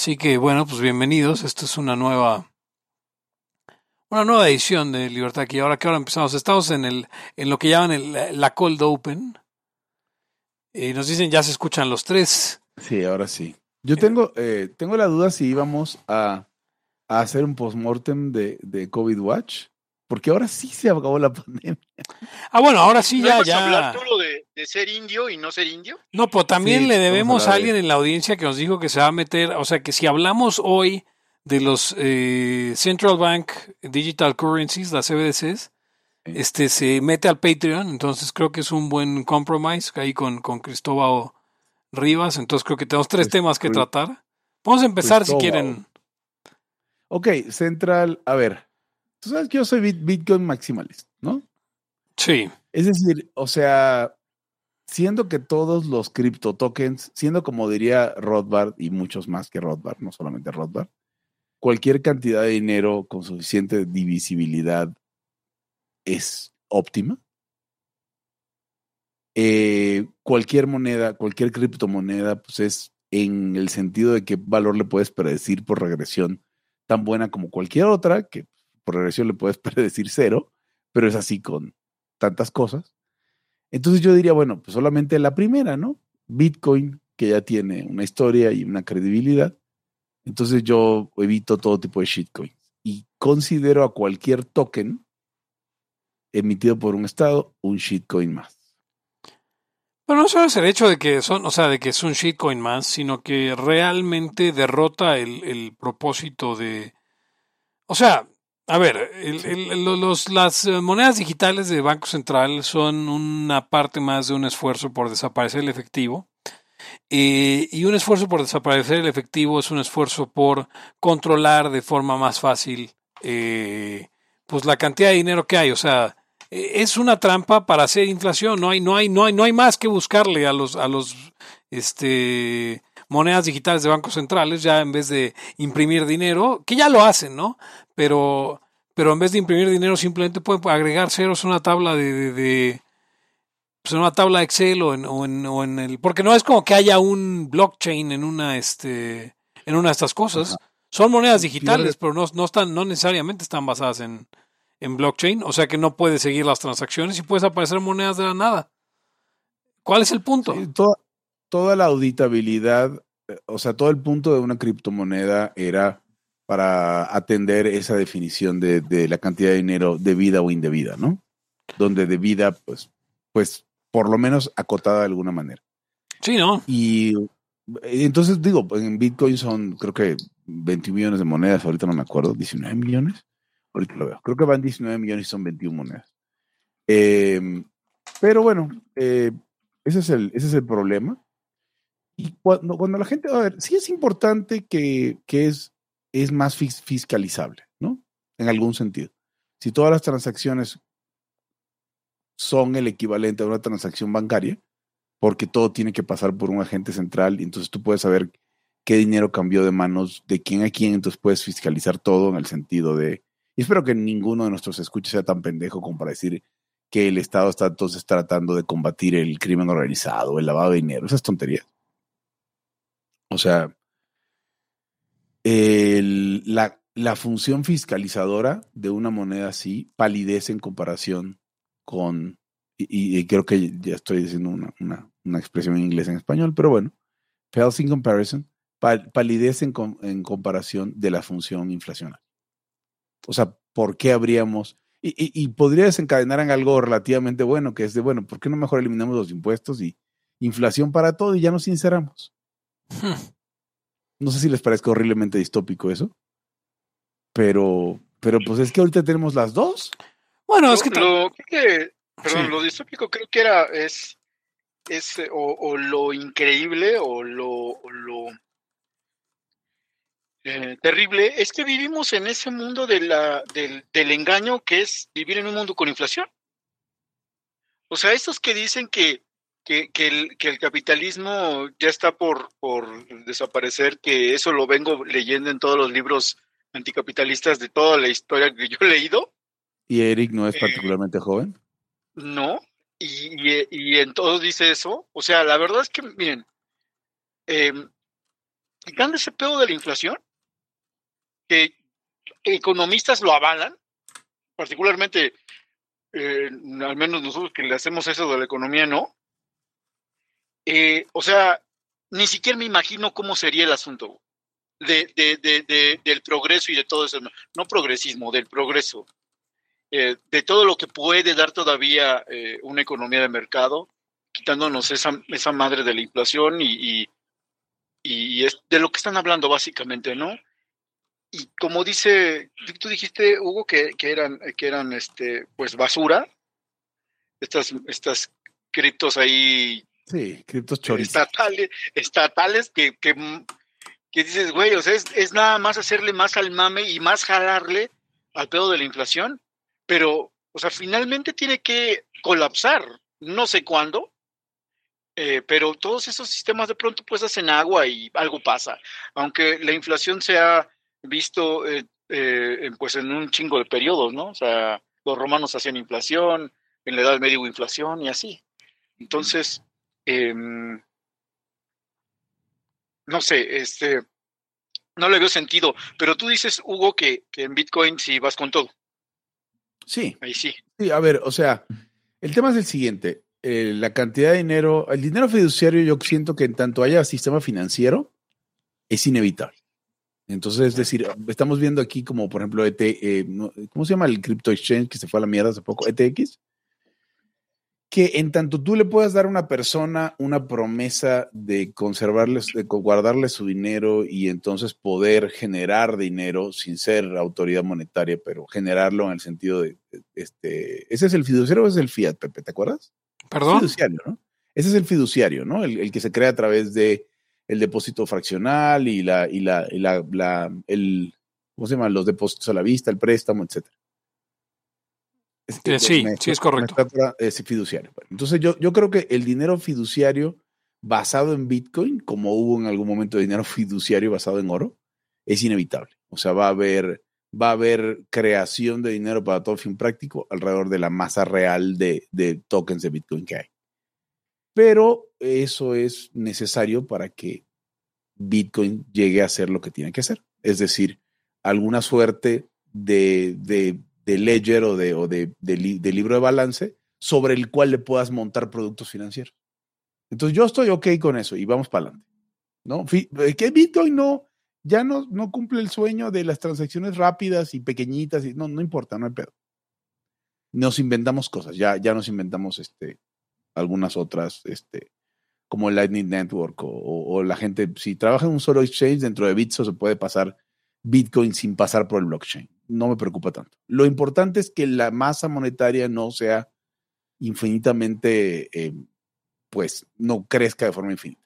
Así que bueno, pues bienvenidos. Esto es una nueva una nueva edición de Libertad aquí. Ahora que ahora empezamos, estamos en el en lo que llaman el, la cold open. Y nos dicen ya se escuchan los tres. Sí, ahora sí. Yo tengo eh, tengo la duda si íbamos a, a hacer un postmortem de, de COVID Watch. Porque ahora sí se acabó la pandemia. Ah, bueno, ahora sí ¿No ya, ya. hablar tú lo de, de ser indio y no ser indio? No, pues también Sí, le a debemos a alguien en la audiencia que nos dijo que se va a meter, o sea, que si hablamos hoy de los eh, Central Bank Digital Currencies, las CBDCs, este se mete al Patreon, entonces creo que es un buen compromise ahí con, con Cristóbal Rivas, entonces creo que tenemos tres Crist- temas que Cri- tratar. Vamos a empezar si quieren. Ok, Central, a ver. Tú sabes que yo soy bit- Bitcoin maximalist, ¿no? Sí, Es decir, o sea, siendo que todos los cripto tokens, siendo como diría Rothbard y muchos más que Rothbard, no solamente Rothbard, cualquier cantidad de dinero con suficiente divisibilidad es óptima. Eh, cualquier moneda, cualquier criptomoneda, pues es en el sentido de qué valor le puedes predecir por regresión tan buena como cualquier otra, que por regresión le puedes predecir cero, pero es así con tantas cosas. Entonces yo diría, bueno, pues solamente la primera, ¿no? Bitcoin, que ya tiene una historia y una credibilidad. Entonces yo evito todo tipo de shitcoins y considero a cualquier token emitido por un estado un shitcoin más. Pero no solo es el hecho de que son, o sea, de que es un shitcoin más, sino que realmente derrota el, el propósito de. O sea, a ver, el- el- lo- los, las eh, monedas digitales de Banco Central son una parte más de un esfuerzo por desaparecer el efectivo. Eh, y un esfuerzo por desaparecer el efectivo es un esfuerzo por controlar de forma más fácil eh, pues la cantidad de dinero que hay. O sea, es una trampa para hacer inflación. No hay, no hay, no hay, no hay más que buscarle a los, a los este monedas digitales de bancos centrales, ya en vez de imprimir dinero, que ya lo hacen, ¿no? Pero, pero en vez de imprimir dinero, simplemente pueden agregar ceros a una tabla de, de, de pues en una tabla Excel o en, o en, o en el. Porque no es como que haya un blockchain en una, este, en una de estas cosas. Son monedas digitales, pero no, no están, no necesariamente están basadas en, en blockchain, o sea que no puedes seguir las transacciones y puedes aparecer monedas de la nada. ¿Cuál es el punto? Sí, toda, toda la auditabilidad, eh, o sea, todo el punto de una criptomoneda era para atender esa definición de, de la cantidad de dinero debida o indebida, ¿no? Donde debida, pues, pues, por lo menos acotada de alguna manera. Sí, ¿no? Y eh, entonces digo, en Bitcoin son creo que 21 millones de monedas, ahorita no me acuerdo, 19 millones. Ahorita lo veo. Creo que van 19 millones y son 21 monedas. Eh, pero bueno, eh, ese, es el, ese es el problema. Y cuando, la gente, a ver, sí es importante que, que es, es más fis- fiscalizable, ¿no? En algún sentido. Si todas las transacciones son el equivalente a una transacción bancaria, porque todo tiene que pasar por un agente central y entonces tú puedes saber qué dinero cambió de manos de quién a quién, entonces puedes fiscalizar todo en el sentido de, y espero que ninguno de nuestros escuchas sea tan pendejo como para decir que el Estado está entonces tratando de combatir el crimen organizado, el lavado de dinero, esas tonterías. O sea, la, función fiscalizadora de una moneda así palidece en comparación con, y, creo que ya estoy diciendo una, una, una expresión en inglés en español, pero bueno, pales in comparison, pal- palidece en, com- en comparación de la función inflacionaria. O sea, ¿por qué habríamos? Y, y, y podría desencadenar en algo relativamente bueno, que es de, bueno, ¿por qué no mejor eliminamos los impuestos y inflación para todo y ya nos sinceramos? Hmm. No sé si les parezca horriblemente distópico eso, pero, pero pues es que ahorita tenemos las dos. Bueno, es que. Lo, que- perdón, Sí. lo distópico creo que era, es, es eh, o, o lo increíble o lo, o lo eh, terrible, es que vivimos en ese mundo de la, del, del engaño que es vivir en un mundo con inflación. O sea, esos que dicen que, que, que el, que el capitalismo ya está por, por desaparecer, que eso lo vengo leyendo en todos los libros anticapitalistas de toda la historia que yo he leído, Y Eric no es Eh, particularmente joven. no, y, y, y en todos dice eso. O sea, la verdad es que, miren, eh, quitando ese pedo de la inflación, que economistas lo avalan, particularmente, eh, al menos nosotros que le hacemos eso de la economía, no. Eh, o sea, ni siquiera me imagino cómo sería el asunto de, de, del progreso y de todo eso, no progresismo, del progreso, eh, de todo lo que puede dar todavía una economía de mercado, quitándonos esa, esa madre de la inflación y, y, y es de lo que están hablando básicamente, ¿no? y como dice, tú dijiste, Hugo, que, que eran, que eran este, pues basura, estas, estas criptos ahí. Sí, criptos Estatales, estatales que, que, que dices, güey, o sea, es, es, nada más hacerle más al mame y más jalarle al pedo de la inflación, pero, o sea, finalmente tiene que colapsar, no sé cuándo, eh, pero todos esos sistemas de pronto pues hacen agua y algo pasa, aunque la inflación sea visto eh, eh, pues en un chingo de periodos, ¿no? O sea, los romanos hacían inflación, en la Edad Media hubo inflación y así. Entonces, em, no sé, este, no le veo sentido, pero tú dices, Hugo, que, que en Bitcoin sí vas con todo. Sí. Ahí sí. Sí, a ver, o sea, el tema es el siguiente. Eh, la cantidad de dinero, el dinero fiduciario, yo siento que en tanto haya sistema financiero, es inevitable. Entonces, es decir, estamos viendo aquí como, por ejemplo, ET, eh, ¿cómo se llama el crypto exchange que se fue a la mierda hace poco? ETX. Que en tanto tú le puedas dar a una persona una promesa de conservarle, de guardarle su dinero y entonces poder generar dinero sin ser autoridad monetaria, pero generarlo en el sentido de, este, ¿ese es el fiduciario o es el fiat, Pepe? ¿Te acuerdas? Perdón. fiduciario, ¿no? Ese es el fiduciario, ¿no? el que se crea a través de el depósito fraccional y la, y la, y la, la el, ¿cómo se llama? Los depósitos a la vista, el préstamo, etcétera. Sí, sí, es correcto. Es fiduciario. Entonces yo, yo creo que el dinero fiduciario basado en Bitcoin, como hubo en algún momento dinero fiduciario basado en oro, es inevitable. O sea, va a haber, va a haber creación de dinero para todo fin práctico alrededor de la masa real de, de tokens de Bitcoin que hay pero eso es necesario para que Bitcoin llegue a ser lo que tiene que ser. Es decir, alguna suerte de, de, ledger o, de, o de, libro de balance sobre el cual le puedas montar productos financieros. Entonces yo estoy ok con eso y vamos para adelante. ¿no? Eh, que Bitcoin no, ya no, no cumple el sueño de las transacciones rápidas y pequeñitas, y no, no importa, no hay pedo. Nos inventamos cosas, ya, ya nos inventamos este, algunas otras, este, como Lightning Network o, la gente, si trabaja en un solo exchange dentro de Bitso se puede pasar Bitcoin sin pasar por el blockchain. No me preocupa tanto. Lo importante es que la masa monetaria no sea infinitamente, eh, pues, no crezca de forma infinita.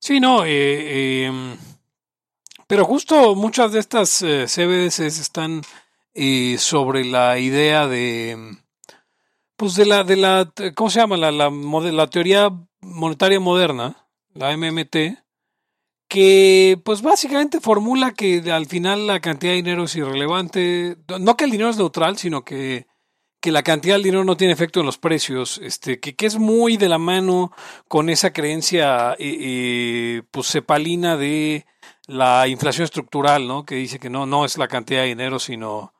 Sí, no, eh, em, pero justo muchas de estas eh, CBDCs están sobre la idea de pues de la, de la, ¿cómo se llama? La, la, la teoría monetaria moderna, la MMT, que pues básicamente formula que al final la cantidad de dinero es irrelevante, no que el dinero es neutral, sino que, que la cantidad de dinero no tiene efecto en los precios, este, que, que es muy de la mano con esa creencia eh, eh, pues cepalina de la inflación estructural, ¿no? Que dice que no, no es la cantidad de dinero, sino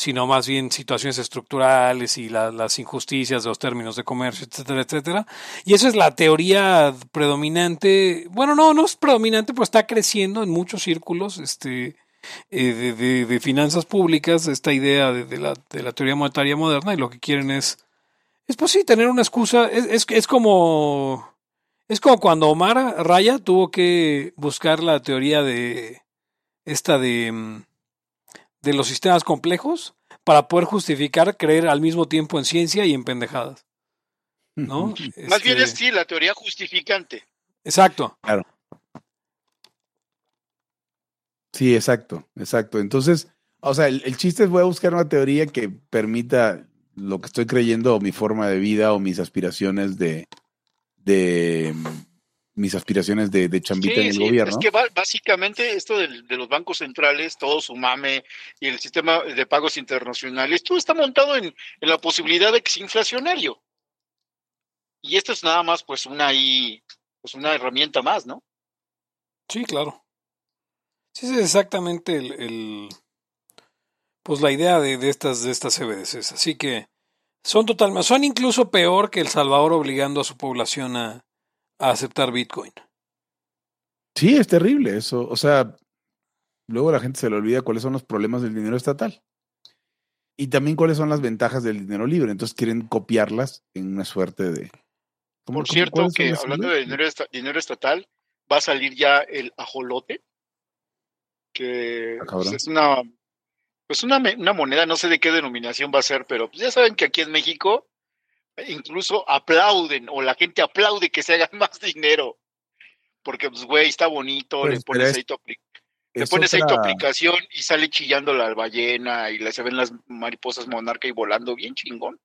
sino más bien situaciones estructurales y las injusticias de los términos de comercio, etcétera, etcétera. Y esa es la teoría predominante, bueno, no, no es predominante, pues está creciendo en muchos círculos este, eh, de, finanzas públicas, esta idea de, la, de la teoría monetaria moderna, y lo que quieren es, es pues sí, tener una excusa, es, es, es como... Es como cuando Omar Raya tuvo que buscar la teoría de esta de mm, de los sistemas complejos para poder justificar creer al mismo tiempo en ciencia y en pendejadas. ¿No? Más bien es este sí, la teoría justificante. Exacto. Claro. Sí, exacto, exacto. Entonces, o sea, el, el, chiste es voy a buscar una teoría que permita lo que estoy creyendo o mi forma de vida o mis aspiraciones de, de mis aspiraciones de, de chambita en el gobierno. Es que básicamente esto de, de, los bancos centrales, todo su mame y el sistema de pagos internacionales, todo está montado en, en, la posibilidad de que sea inflacionario. Y esto es nada más pues una ahí, pues una herramienta más, ¿no? Sí, claro. Sí, es exactamente el, el pues la idea de, de estas de estas CBDCs. Así que son totalmente, son incluso peor que El Salvador obligando a su población a, a aceptar Bitcoin. Sí, es terrible eso. O sea, luego la gente se le olvida cuáles son los problemas del dinero estatal. Y también cuáles son las ventajas del dinero libre. Entonces quieren copiarlas en una suerte de... Por cierto, que hablando de dinero, dinero, estatal, va a salir ya el ajolote, que ah, pues, es una pues una, una, moneda, no sé de qué denominación va a ser, pero pues ya saben que aquí en México incluso aplauden o la gente aplaude que se haga más dinero. Porque, pues, güey, está bonito, le pones ahí tu, le pones ahí tu aplicación y sale chillando la ballena y le se ven las mariposas monarca y volando bien chingón.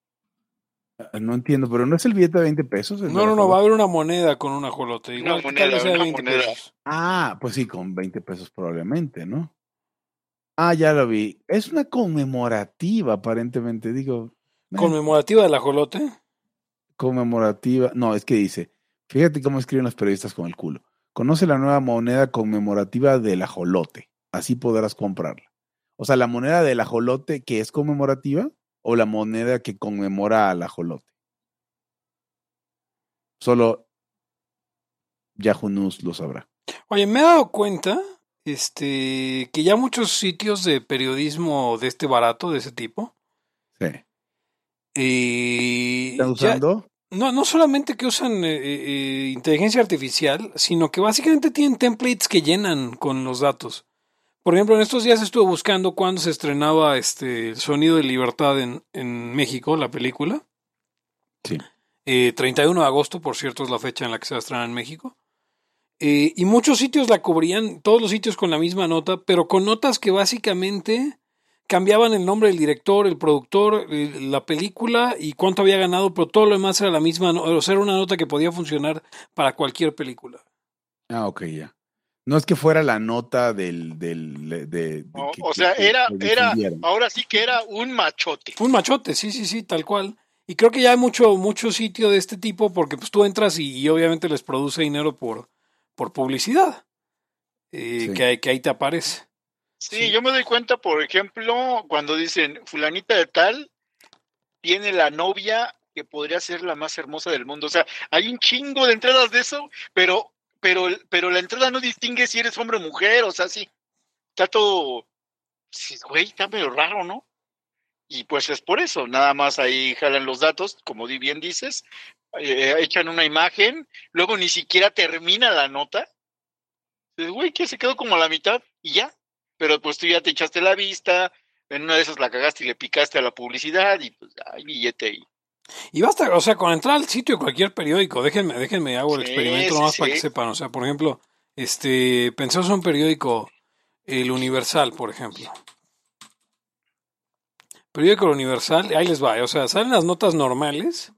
Ah, no entiendo, pero no es el billete de 20 pesos. No, no, no, va a haber una moneda con un ajolote. Igual una moneda, una 20 moneda. Pesos. Ah, pues sí, con 20 pesos probablemente, ¿no? Ah, ya lo vi. Es una conmemorativa, aparentemente. Digo. ¿Conmemorativa del ajolote? Conmemorativa. No, es que dice. Fíjate cómo escriben los periodistas con el culo. Conoce la nueva moneda conmemorativa del ajolote. Así podrás comprarla. O sea, la moneda del ajolote que es conmemorativa o la moneda que conmemora al ajolote. Solo Yahoo News lo sabrá. Oye, me he dado cuenta este, que ya muchos sitios de periodismo de este barato, de ese tipo. Sí. Eh, ¿Están usando? no, no solamente que usan eh, eh, inteligencia artificial, sino que básicamente tienen templates que llenan con los datos. Por ejemplo, en estos días estuve buscando cuándo se estrenaba este El Sonido de Libertad en, en México, la película. Sí. 31 de agosto, por cierto, es la fecha en la que se va a estrenar en México. Eh, y muchos sitios la cubrían, todos los sitios con la misma nota, pero con notas que básicamente cambiaban el nombre del director, el productor, la película y cuánto había ganado, pero todo lo demás era la misma, o sea, era una nota que podía funcionar para cualquier película. Ah, ok, ya. No es que fuera la nota del... del de, o sea, era, era, ahora sí que era un machote. Un machote, sí, sí, sí, tal cual. Y creo que ya hay mucho, mucho sitio de este tipo porque pues tú entras y, y obviamente les produce dinero por, por publicidad, eh, que, que, ahí te aparece. Sí, yo me doy cuenta, por ejemplo, cuando dicen fulanita de tal tiene la novia que podría ser la más hermosa del mundo. O sea, hay un chingo de entradas de eso, pero, pero, pero la entrada no distingue si eres hombre o mujer, o sea, sí, está todo, güey, está medio raro, ¿no? Y pues es por eso, nada más ahí jalan los datos, como bien dices, eh, echan una imagen, luego ni siquiera termina la nota. Güey, que se quedó como a la mitad y ya. Pero pues tú ya te echaste la vista, en una de esas la cagaste y le picaste a la publicidad y pues hay billete ahí. Y basta, o sea, con entrar al sitio de cualquier periódico, déjenme, déjenme hago el experimento nomás para que sepan. O sea, por ejemplo, este, pensamos en un periódico, el Universal, por ejemplo. Periódico Universal, ahí les va, o sea, salen las notas normales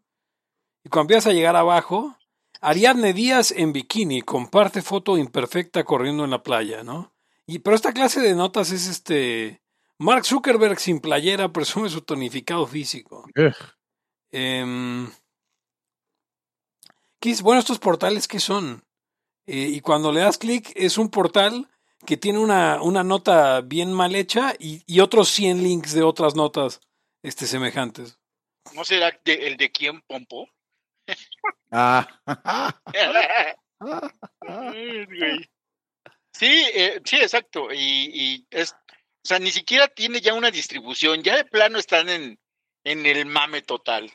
y cuando empiezas a llegar abajo, Ariadne Díaz en bikini comparte foto imperfecta corriendo en la playa, ¿no? Y pero esta clase de notas es este Mark Zuckerberg sin playera presume su tonificado físico. Eh, bueno, estos portales qué son? Eh, y cuando le das clic es un portal que tiene una, una nota bien mal hecha y, y, otros 100 links de otras notas este, semejantes. ¿No será el de quién, Pompo? Ah. sí, eh, sí, exacto. Y, y, es, o sea, ni siquiera tiene ya una distribución, ya de plano están en, en el mame total.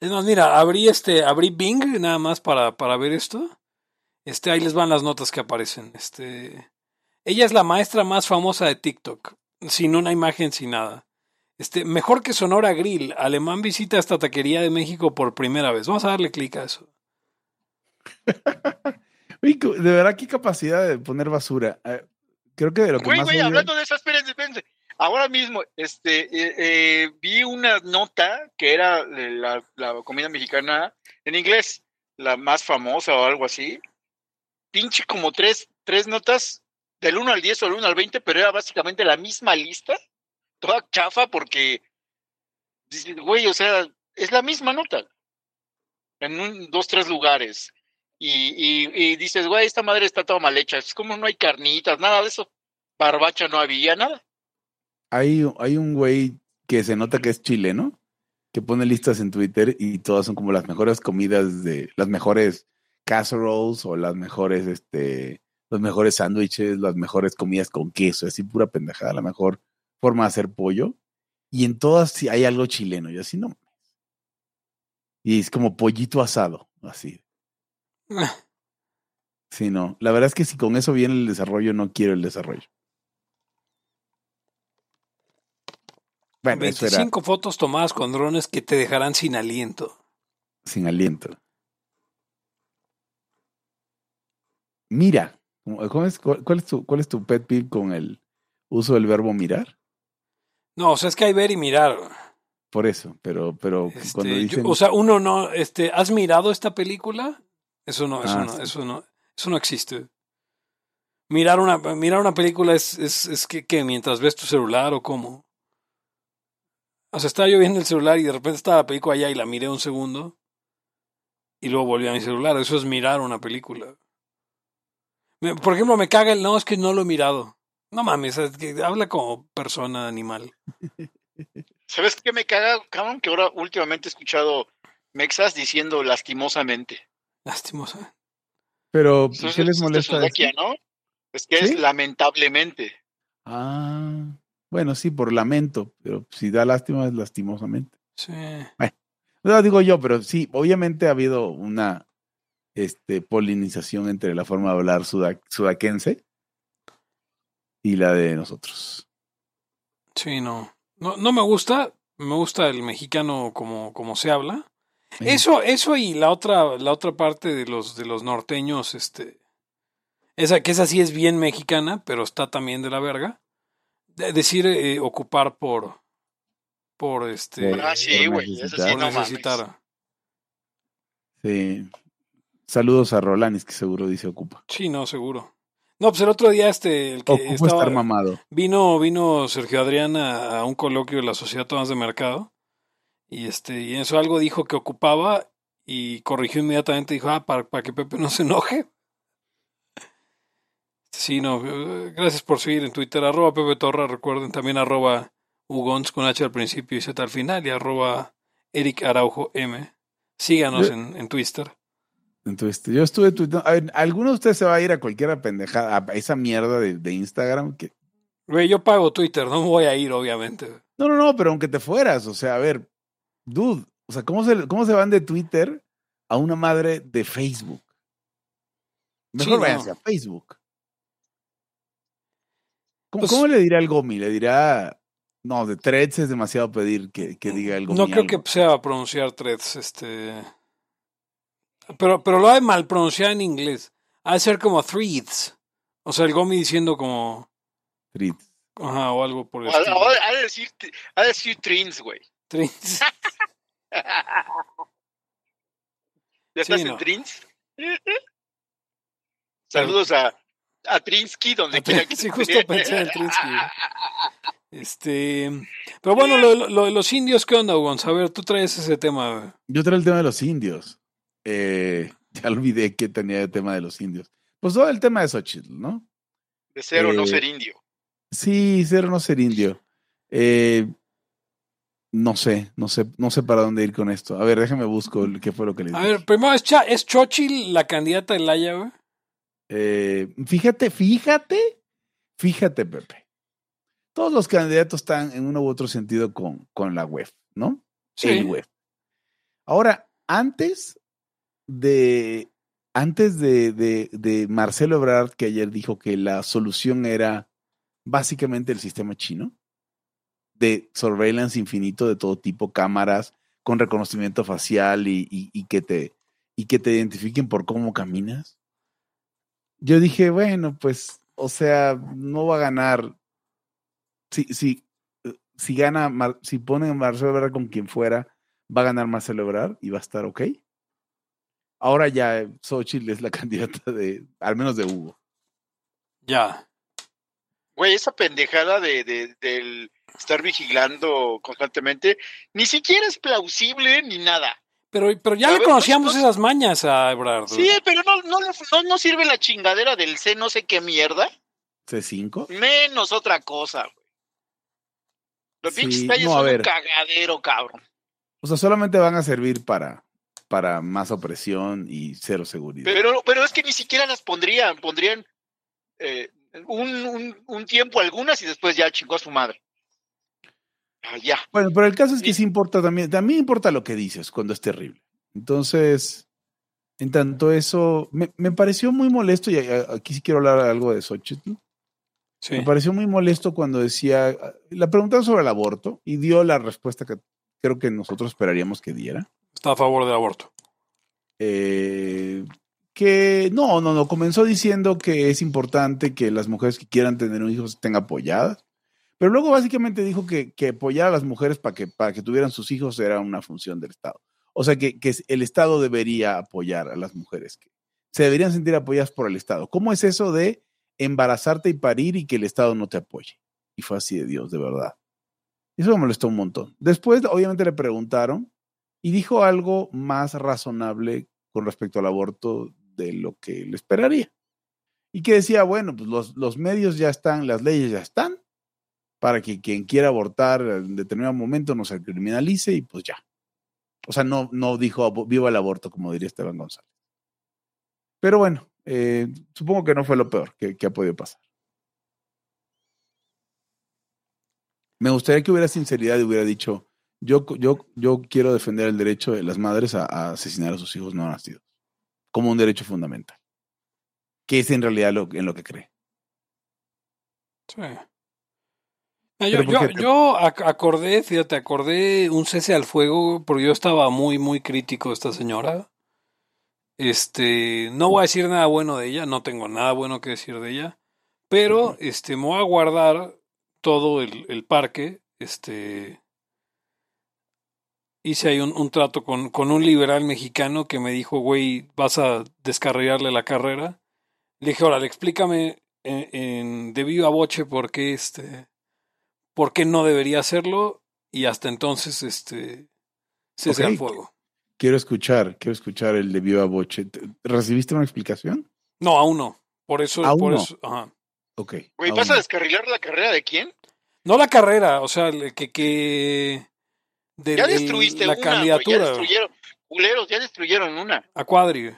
Es más, mira, abrí este, abrí Bing nada más para, para ver esto. Este, ahí les van las notas que aparecen. Este, ella es la maestra más famosa de TikTok, sin una imagen, sin nada. Este, mejor que Sonora Grill, Alemán visita esta taquería de México por primera vez. Vamos a darle clic a eso. de verdad, qué capacidad de poner basura. Eh, creo que de lo que más. Güey, hablando de eso, espérense, espérense. Ahora mismo, este, eh, eh, vi una nota que era la, la, comida mexicana en inglés, la más famosa o algo así. Pinche como tres, tres notas del 1 al 10 o del 1 al 20, pero era básicamente la misma lista toda chafa porque, güey, o sea, es la misma nota. en un, dos, tres lugares. Y, y, dices, güey, esta madre está toda mal hecha. Es como no hay carnitas, nada de eso. Barbacha no había, nada. Hay, hay un güey que se nota que es chileno, que pone listas en Twitter y todas son como las mejores comidas de, las mejores casseroles o las mejores, este, los mejores sándwiches, las mejores comidas con queso, así pura pendejada, la mejor forma de hacer pollo. Y en todas hay algo chileno, y así no. Y es como pollito asado, así. Sí, no. La verdad es que si con eso viene el desarrollo, no quiero el desarrollo. Bueno, 25 fotos tomadas con drones que te dejarán sin aliento. Sin aliento. Mira, ¿cuál es, cuál, es tu, ¿cuál es tu pet peeve con el uso del verbo mirar? No, o sea, es que hay ver y mirar. Por eso, pero, pero cuando Este, dicen... yo- o sea, uno no, este, ¿has mirado esta película? Eso no, eso Ah, no, sí. eso no, eso no existe. Mirar una, mirar una película es, es, es que, que mientras ves tu celular o cómo. O sea, estaba yo viendo el celular y de repente estaba la película allá y la miré un segundo y luego volví a mi celular. Eso es mirar una película. Por ejemplo, me caga el no, es que no lo he mirado. No mames, es que habla como persona animal. ¿Sabes qué me caga, cabrón? Que ahora últimamente he escuchado mexas diciendo lastimosamente. Lastimosa. Pero, Eso ¿qué es- les es molesta? eso? ¿no? Es que ¿Sí? es lamentablemente. Ah, bueno, sí, por lamento, pero si da lástima es lastimosamente. Sí. No digo yo, pero sí, obviamente ha habido una este, polinización entre la forma de hablar suda- sudaquense y la de nosotros. Sí, no. No, no me gusta. Me gusta el mexicano como, como se habla. Eh, Eso, eso y la otra, la otra parte de los, de los norteños, este. Esa, que esa sí es bien mexicana, pero está también de la verga. De- decir eh, ocupar por. Por este. Por- Ah, sí, por güey. Eso sí, necesitar. mames. Sí. Saludos a Rolanis, que seguro dice ocupa. Sí, no, seguro. No, pues el otro día este. El que Ocupa estaba- estar mamado. Vino, vino Sergio Adrián a, a un coloquio de la Sociedad Tomás de Mercado y este y en eso algo dijo que ocupaba y corrigió inmediatamente dijo ah para, para que Pepe no se enoje sí no eh, gracias por seguir en Twitter arroba Pepe Torra recuerden también arroba Ugons con H al principio y Z al final y arroba Eric Araujo M. Síganos Yo- en, en Twitter. Entonces, yo estuve ver, ¿alguno de ustedes se va a ir a cualquiera pendejada, a esa mierda de, de Instagram? Que... Güey, yo pago Twitter no me voy a ir obviamente. No, no, no, pero aunque te fueras, o sea, a ver, dude, o sea, ¿cómo se, cómo se van de Twitter a una madre de Facebook? Mejor Sí, no. a Facebook. ¿Cómo, Pues- cómo le dirá el Gomi? Le dirá, no, de Threads es demasiado pedir que, que diga el Gomi. No creo algo. que sea pronunciar threads, este. Pero, pero lo ha de mal pronunciar en inglés. Ha de ser como threads. O sea, el Gomi diciendo como. Threads. Ajá, o algo por el Ha, estilo. ha- de decir, ha de decir trins, güey. Threads. ¿Ya estás Sí, en no. trins? Saludos a, a Trinsky, donde A quiera que sí, justo pensé en Trinsky. Este. Pero bueno, lo, lo- los indios, ¿qué onda, Gonz? A ver, tú traes ese tema. güey. Yo traigo el tema de los indios. Eh, ya olvidé que tenía el tema de los indios. Pues todo el tema de Xochitl, ¿no? De ser o no Eh, ser indio. Sí, ser o no ser indio. Eh, no sé, no sé, no sé para dónde ir con esto. A ver, déjame busco el- qué fue lo que les A dije. ver, primero, ¿es, Cha- ¿es Chochil la candidata de Laya, güey? Eh, fíjate, fíjate, fíjate, Pepe. Todos los candidatos están en uno u otro sentido con, con la web, ¿no? Sí. El web. Ahora, antes de antes de, de, de Marcelo Ebrard, que ayer dijo que la solución era básicamente el sistema chino de surveillance infinito de todo tipo, cámaras con reconocimiento facial y, y- y que te y que te identifiquen por cómo caminas. Yo dije, bueno, pues, o sea, no va a ganar. Si, si, eh, si gana, Mar- si ponen a Marcelo Ebrard con quien fuera, va a ganar Marcelo Ebrard y va a estar ok. Ahora ya eh, Xochitl es la candidata de, al menos de Hugo. Ya. Güey, esa pendejada de, de- del estar vigilando constantemente, ni siquiera es plausible ni nada. Pero, pero ya A le ver, conocíamos pues, esas mañas a Ebrard. Sí, pero no, no, no, no sirve la chingadera del C no sé qué mierda. C5. Menos otra cosa, güey. Los Sí, pinches a son ver. un cagadero, cabrón. O sea, solamente van a servir para, para más opresión y cero seguridad. Pero, pero es que ni siquiera las pondrían, pondrían eh, un, un, un tiempo algunas y después ya chingó a su madre. Ah, ya. Bueno, pero el caso es que Sí. importa también, también importa lo que dices cuando es terrible. Entonces, en tanto eso, me, me pareció muy molesto, y a- aquí sí quiero hablar algo de Xochitl. Sí. Me pareció muy molesto cuando decía, la preguntaron sobre el aborto y dio la respuesta que creo que nosotros esperaríamos que diera. Está a favor del aborto. Eh, que no, no, no, comenzó diciendo que es importante que las mujeres que quieran tener un hijo estén apoyadas, pero luego básicamente dijo que, que apoyar a las mujeres para que, para que tuvieran sus hijos era una función del Estado. O sea, que, que el Estado debería apoyar a las mujeres, que se deberían sentir apoyadas por el Estado. ¿Cómo es eso de embarazarte y parir y que el Estado no te apoye? Y fue así de Dios, de verdad. Eso me molestó un montón. Después, obviamente, le preguntaron y dijo algo más razonable con respecto al aborto de lo que le esperaría. Y que decía, bueno, pues los, los medios ya están, las leyes ya están, para que quien quiera abortar en determinado momento no se criminalice y pues ya. O sea, no, no dijo viva el aborto, como diría Esteban González. Pero bueno, eh, supongo que no fue lo peor que, ha podido pasar. Me gustaría que hubiera sinceridad y hubiera dicho, yo, yo, yo quiero defender el derecho de las madres a, a asesinar a sus hijos no nacidos, como un derecho fundamental, que es en realidad lo, en lo que cree. Sí. Yo, Pero ¿por yo, acordé, fíjate, acordé un cese al fuego, porque yo estaba muy, muy crítico de esta señora. Este, no voy a decir nada bueno de ella, no tengo nada bueno que decir de ella, pero este, me voy a guardar todo el, el parque. Este, hice ahí un, un trato con, con un liberal mexicano que me dijo, güey, vas a descarrilarle la carrera. Le dije, órale, explícame en, en- de viva voce por qué este por qué no debería hacerlo y hasta entonces este cese Ok. al fuego. Quiero escuchar, quiero escuchar el de Viva Boche. ¿Te- ¿Recibiste una explicación? No, aún no. Por eso, ¿Aún por no? eso, ajá. Ok. Güey, ¿vas a no. descarrilar la carrera de quién? No la carrera, o sea, el- que que del- Ya el- destruiste la una, güey, ya candidatura destruyeron, culeros, ya destruyeron una. a Cuadri.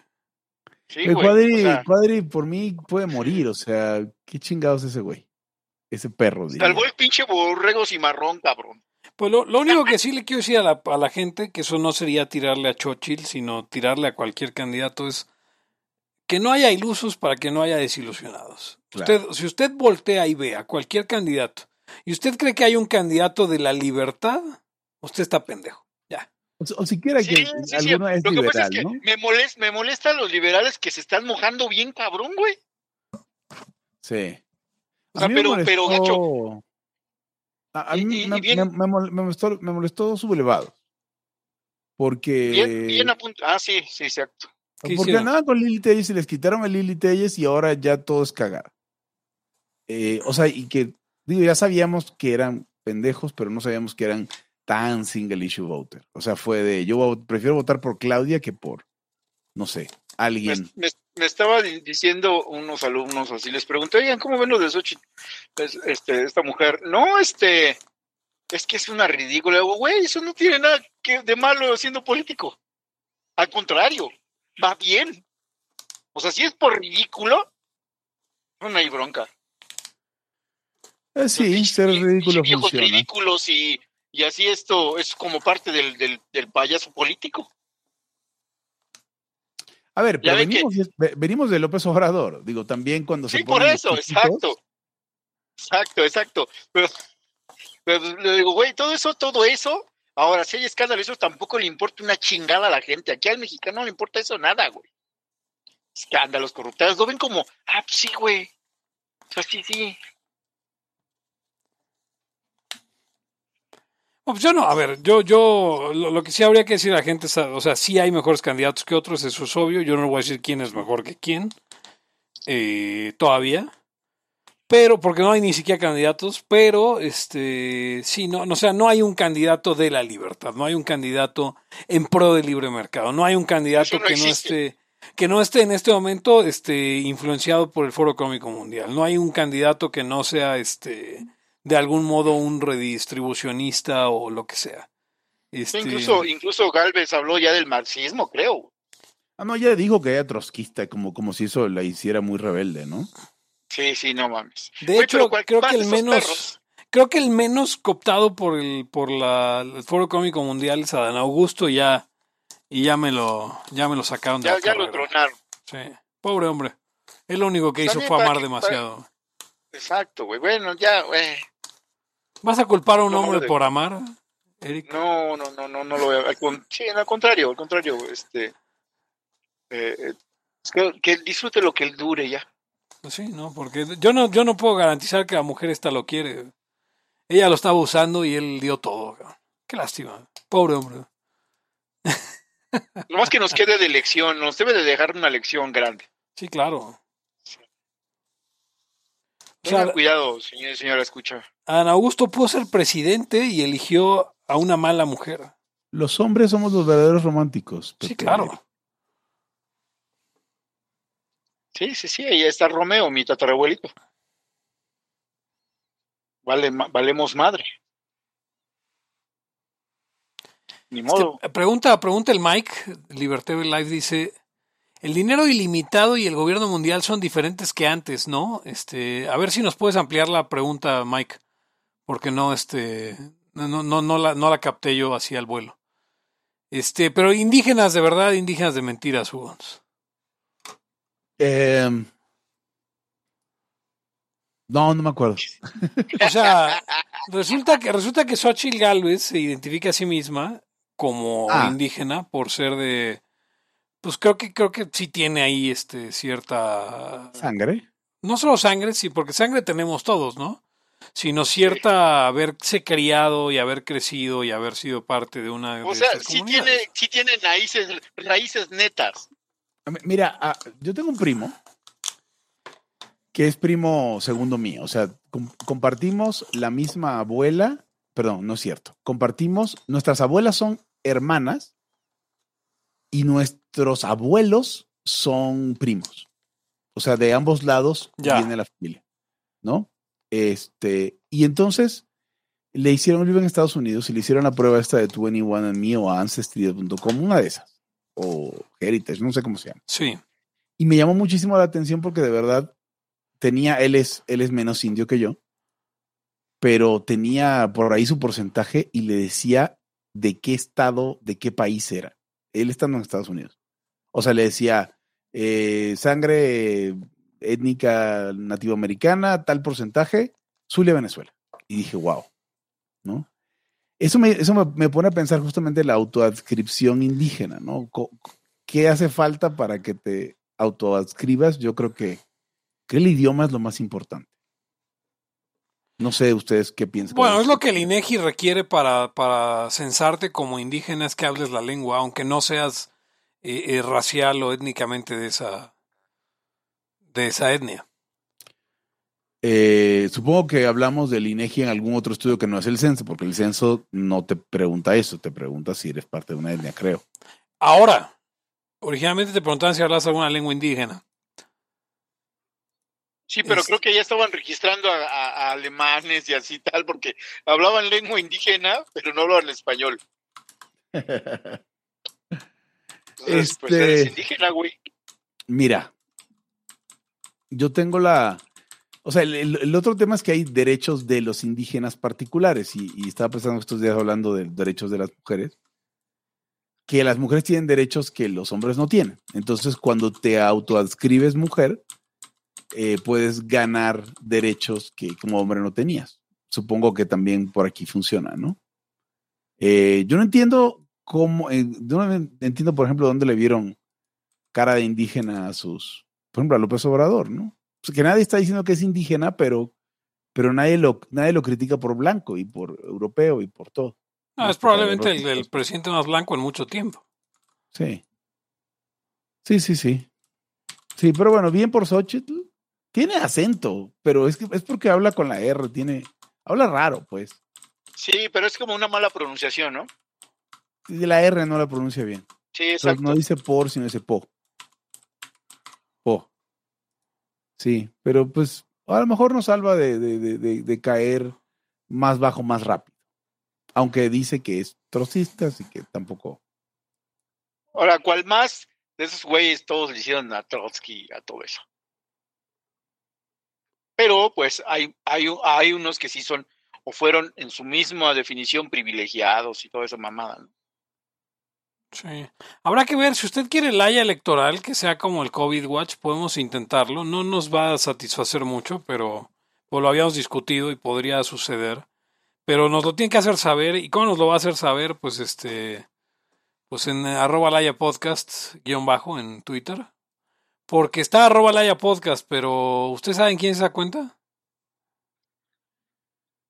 Sí, el güey. cuadri, o sea, Cuadri por mí puede morir, o sea, qué chingados ese güey. Ese perro. diría. salvó el pinche borrego cimarrón, cabrón. Pues lo, lo único que sí le quiero decir a la, a la gente, que eso no sería tirarle a Chochil, sino tirarle a cualquier candidato, es que no haya ilusos para que no haya desilusionados. Claro. Usted, si usted voltea y ve a cualquier candidato y usted cree que hay un candidato de la libertad, usted está pendejo. Ya. O, o siquiera Sí, que sí, sí. alguno es Lo que pasa liberal, es que ¿no? me, molesta, me molesta a los liberales que se están mojando bien cabrón, güey. Sí. O sea, A mí me pero- pero, molestó- A, a Y- mí y- me, bien- me- me mol- me molestó, me molestó sublevado. Porque. Bien, bien. Ah, sí, sí, exacto. ¿Qué Porque hicieron? andaban con Lili Telles y les quitaron a Lili Telles y ahora ya todo es cagar. Eh, o sea, y que, digo, ya sabíamos que eran pendejos, pero no sabíamos que eran tan single issue voter. O sea, fue de, yo prefiero votar por Claudia que por, no sé, alguien. me- me estaba di- diciendo unos alumnos así, les pregunté, oigan, ¿cómo ven lo de Xochitl? Es- Este, esta mujer, no, este, es que es una ridícula. Digo, güey, eso no tiene nada que, de malo siendo político. Al contrario, va bien. O sea, si es por ridículo, no hay bronca. Eh, sí, ser ridículo funciona. ridículos y, y así esto es como parte del, del, del payaso político. A ver, pero que- venimos, de- venimos de López Obrador. Digo, también cuando se Sí, por eso, exacto. Exacto, exacto. Pero, pero le digo, güey, todo eso, todo eso, ahora si hay escándalo, eso tampoco le importa una chingada a la gente. Aquí al mexicano no le importa eso nada, güey. Escándalos, corruptadas, lo ven como, ah, pues sí, güey. O sea, sí, sí. Pues yo no, a ver, yo, yo, lo, lo que sí habría que decir a la gente, o sea, sí hay mejores candidatos que otros, eso es obvio, yo no voy a decir quién es mejor que quién, eh, todavía, pero porque no hay ni siquiera candidatos, pero este sí, no, o sea, no hay un candidato de la libertad, no hay un candidato en pro del libre mercado, no hay un candidato no que no esté que no esté en este momento este influenciado por el Foro Económico Mundial, no hay un candidato que no sea este de algún modo un redistribucionista o lo que sea. Este, Incluso, incluso Galvez habló ya del marxismo, creo. Ah, no, ya dijo que era trotskista, como, como si eso la hiciera muy rebelde, ¿no? Sí, sí, no mames. de hecho, creo que el menos perros. Creo que el menos cooptado por el por la, el Foro Económico Mundial es Adán Augusto y ya y ya me lo ya me lo sacaron de Ya, la ya lo tronaron. Sí. Pobre hombre. Él lo único que hizo También fue amar que- demasiado. Exacto, güey. Bueno, ya, güey. ¿Vas a culpar a un No, hombre por amar, Eric? No, no, no, no, no lo veo. Al con- sí, al contrario, al contrario, este. eh, eh, es que, disfrute lo que él dure ya. Pues sí, no, porque yo no yo no puedo garantizar que la mujer esta lo quiere. Ella lo estaba usando y él dio todo. Qué lástima. Pobre hombre. Lo más que nos quede de lección, nos debe de dejar una lección grande. Sí, claro. Sea, Tengan cuidado, señor y señora, escucha. Adán Augusto pudo ser presidente y eligió a una mala mujer. Los hombres somos los verdaderos románticos. Sí, Pepe. claro. Sí, sí, sí, ahí está Romeo, mi tatarabuelito. Vale, ma- valemos madre. Ni Es modo. que, pregunta, pregunta el Mike, Liberté Live dice, el dinero ilimitado y el gobierno mundial son diferentes que antes, ¿no? Este, a ver si nos puedes ampliar la pregunta, Mike, porque no, este, no, no, no, la, no la capté yo así al vuelo. Este, pero indígenas de verdad, indígenas de mentiras, Hugo. Em, no, no me acuerdo. O sea, resulta que, resulta que Xochitl Galvez se identifica a sí misma como Ah. indígena por ser de, pues creo que, creo que sí tiene ahí este cierta ¿Sangre? no solo sangre, sí, porque sangre tenemos todos, ¿no? Sino cierta haberse criado y haber crecido y haber sido parte de una. O de sea, sí tiene, sí tiene raíces, raíces netas. Mira, ah, yo tengo un primo que es primo segundo mío. O sea, com- compartimos la misma abuela. Perdón, no es cierto. Compartimos, nuestras abuelas son hermanas y nuestros abuelos son primos. O sea, de ambos lados Ya. viene la familia, ¿no? Este, y entonces le hicieron, vive en Estados Unidos y le hicieron la prueba esta de 21andMe o Ancestry.com, una de esas, o Heritage, no sé cómo se llama. Sí, Y me llamó muchísimo la atención porque de verdad tenía, él es, él es menos indio que yo, pero tenía por ahí su porcentaje y le decía de qué estado, de qué país era. Él estando en Estados Unidos. O sea, le decía eh, sangre étnica nativoamericana, tal porcentaje, Zulia, Venezuela. Y dije, wow, ¿no? Eso me, eso me, pone a pensar justamente en la autoadscripción indígena, ¿no? ¿Qué hace falta para que te autoadscribas? Yo creo que, que el idioma es lo más importante. No sé ustedes qué piensan. Bueno, es lo que el INEGI requiere para, para censarte como indígena, es que hables la lengua, aunque no seas eh, eh, racial o étnicamente de esa, de esa etnia. Eh, supongo que hablamos del INEGI en algún otro estudio que no es el censo, porque el censo no te pregunta eso, te pregunta si eres parte de una etnia, creo. Ahora, originalmente te preguntaban si hablas alguna lengua indígena. Sí, pero Es- creo que ya estaban registrando a, a- a alemanes y así tal, porque hablaban lengua indígena, pero no hablaban español. Entonces, pues Este- eres indígena, güey. Mira, yo tengo la... O sea, el, el- el otro tema es que hay derechos de los indígenas particulares y, y estaba pensando estos días hablando de derechos de las mujeres, que las mujeres tienen derechos que los hombres no tienen. Entonces, cuando te autoadscribes mujer, eh, puedes ganar derechos que como hombre no tenías. Supongo que también por aquí funciona, ¿no? Eh, yo no entiendo cómo, eh, yo no entiendo, por ejemplo, dónde le vieron cara de indígena a sus, por ejemplo, a López Obrador, ¿no? Pues que nadie está diciendo que es indígena, pero, pero nadie, lo, nadie lo critica por blanco y por europeo y por todo. No, No es probablemente el, presidente más blanco en mucho tiempo. Sí. Sí, sí, sí. Sí, pero bueno, bien por Xochitl. Tiene acento, pero es que es porque habla con la R, tiene, habla raro, pues. Sí, pero es como una mala pronunciación, ¿no? La R no la pronuncia bien. Sí, exacto. no dice por, sino dice po. Po. Sí, pero pues a lo mejor nos salva de, de- de- de- caer más bajo, más rápido. Aunque dice que es trocista, así que tampoco. Ahora, ¿cuál más de esos güeyes todos le hicieron a Trotsky a todo eso? Pero pues hay, hay, hay unos que sí son o fueron en su misma definición privilegiados y toda esa mamada. ¿no? Sí. Habrá que ver, si usted quiere el haya electoral, que sea como el COVID Watch, podemos intentarlo. No nos va a satisfacer mucho, pero pues, lo habíamos discutido y podría suceder. Pero nos lo tiene que hacer saber. ¿Y cómo nos lo va a hacer saber? Pues este, pues en eh, arroba laya podcast guion bajo en Twitter. Porque está arroba laya podcast, pero ¿ustedes saben quién es esa cuenta?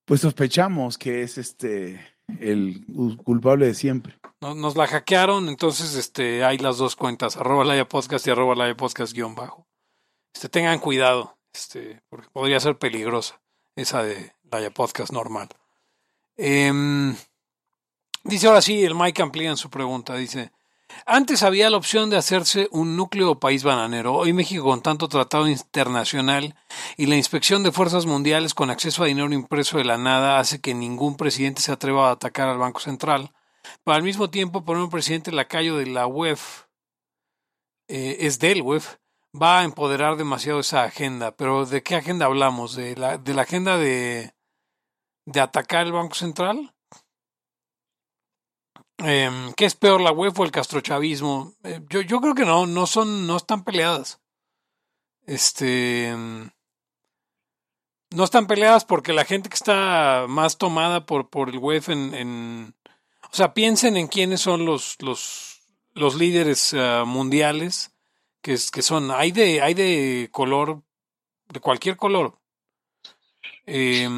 Pues sospechamos que es este el culpable de siempre. Nos, la hackearon, entonces este, hay las dos cuentas, arroba laya podcast y arroba laya podcast guion bajo. Este, tengan cuidado, este, porque podría ser peligrosa esa de laya podcast normal. Em, dice ahora sí, el Mike amplía en su pregunta, dice, antes había la opción de hacerse un núcleo país bananero. Hoy México con tanto tratado internacional y la inspección de fuerzas mundiales con acceso a dinero impreso de la nada hace que ningún presidente se atreva a atacar al Banco Central. Pero al mismo tiempo poner un presidente lacayo de la UEF eh, es del UEF va a empoderar demasiado esa agenda. Pero ¿de qué agenda hablamos? ¿De la, de la agenda de, de atacar el Banco Central? Eh, ¿Qué es peor, la UEF o el castrochavismo? Eh, yo, yo creo que no, no son, no están peleadas. Este no están peleadas porque la gente que está más tomada por, por el UEF en, en o sea, piensen en quiénes son los, los, los líderes uh, mundiales que, que son, hay de, hay de color, de cualquier color. Eh,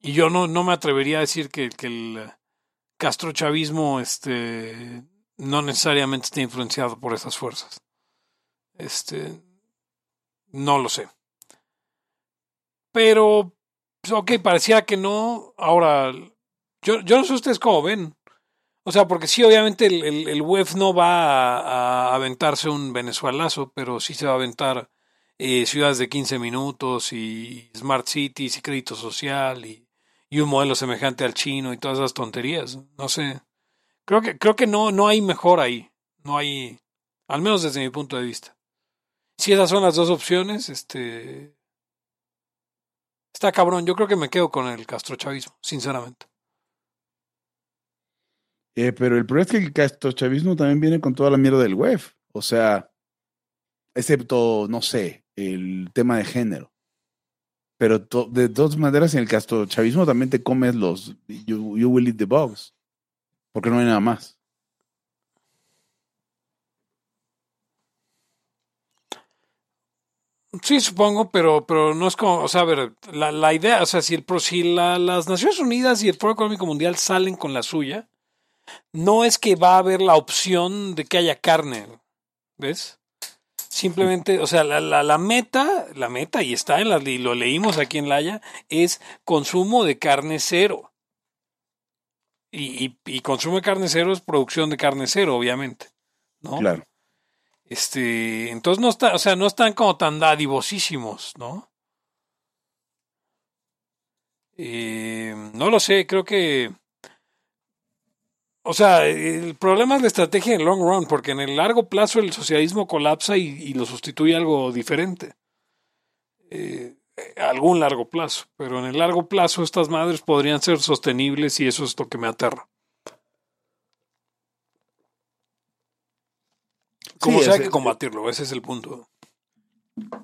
y yo no, no me atrevería a decir que, que el castrochavismo este, no necesariamente esté influenciado por esas fuerzas. Este, no lo sé. Pero, pues, ok, parecía que no. Ahora, yo, yo no sé ustedes cómo ven. O sea, porque sí, obviamente el, el, el UEF no va a, aventarse un venezuelazo, pero sí se va a aventar eh, ciudades de 15 minutos y smart cities y crédito social y, y, un modelo semejante al chino y todas esas tonterías. No sé. Creo que, creo que no, no hay mejor ahí. No hay, al menos desde mi punto de vista. Si esas son las dos opciones, este, Está cabrón, yo creo que me quedo con el castrochavismo, sinceramente. Eh, pero el problema es que el castrochavismo también viene con toda la mierda del web. O sea, excepto, no sé, el tema de género. Pero to, de todas maneras, en el castrochavismo también te comes los you, you will eat the bugs. Porque no hay nada más. Sí, supongo, pero, pero no es como, o sea, a ver, la, la idea, o sea, si, el, si la, las Naciones Unidas y el Foro Económico Mundial salen con la suya, no es que va a haber la opción de que haya carne, ¿ves? Simplemente, o sea, la, la, la meta, la meta, y está en la, y lo leímos aquí en Laya, es consumo de carne cero. Y, y, y consumo de carne cero es producción de carne cero, obviamente, ¿no? Claro. Este, entonces no está, o sea, no están como tan dadivosísimos, ¿no? Eh, no lo sé, creo que, o sea, el problema es la estrategia en el long run, porque en el largo plazo el socialismo colapsa y, y lo sustituye algo diferente. Eh, algún largo plazo, pero en el largo plazo estas madres podrían ser sostenibles y eso es lo que me aterra. Como Sí, sea, hay que combatirlo, ese es el punto.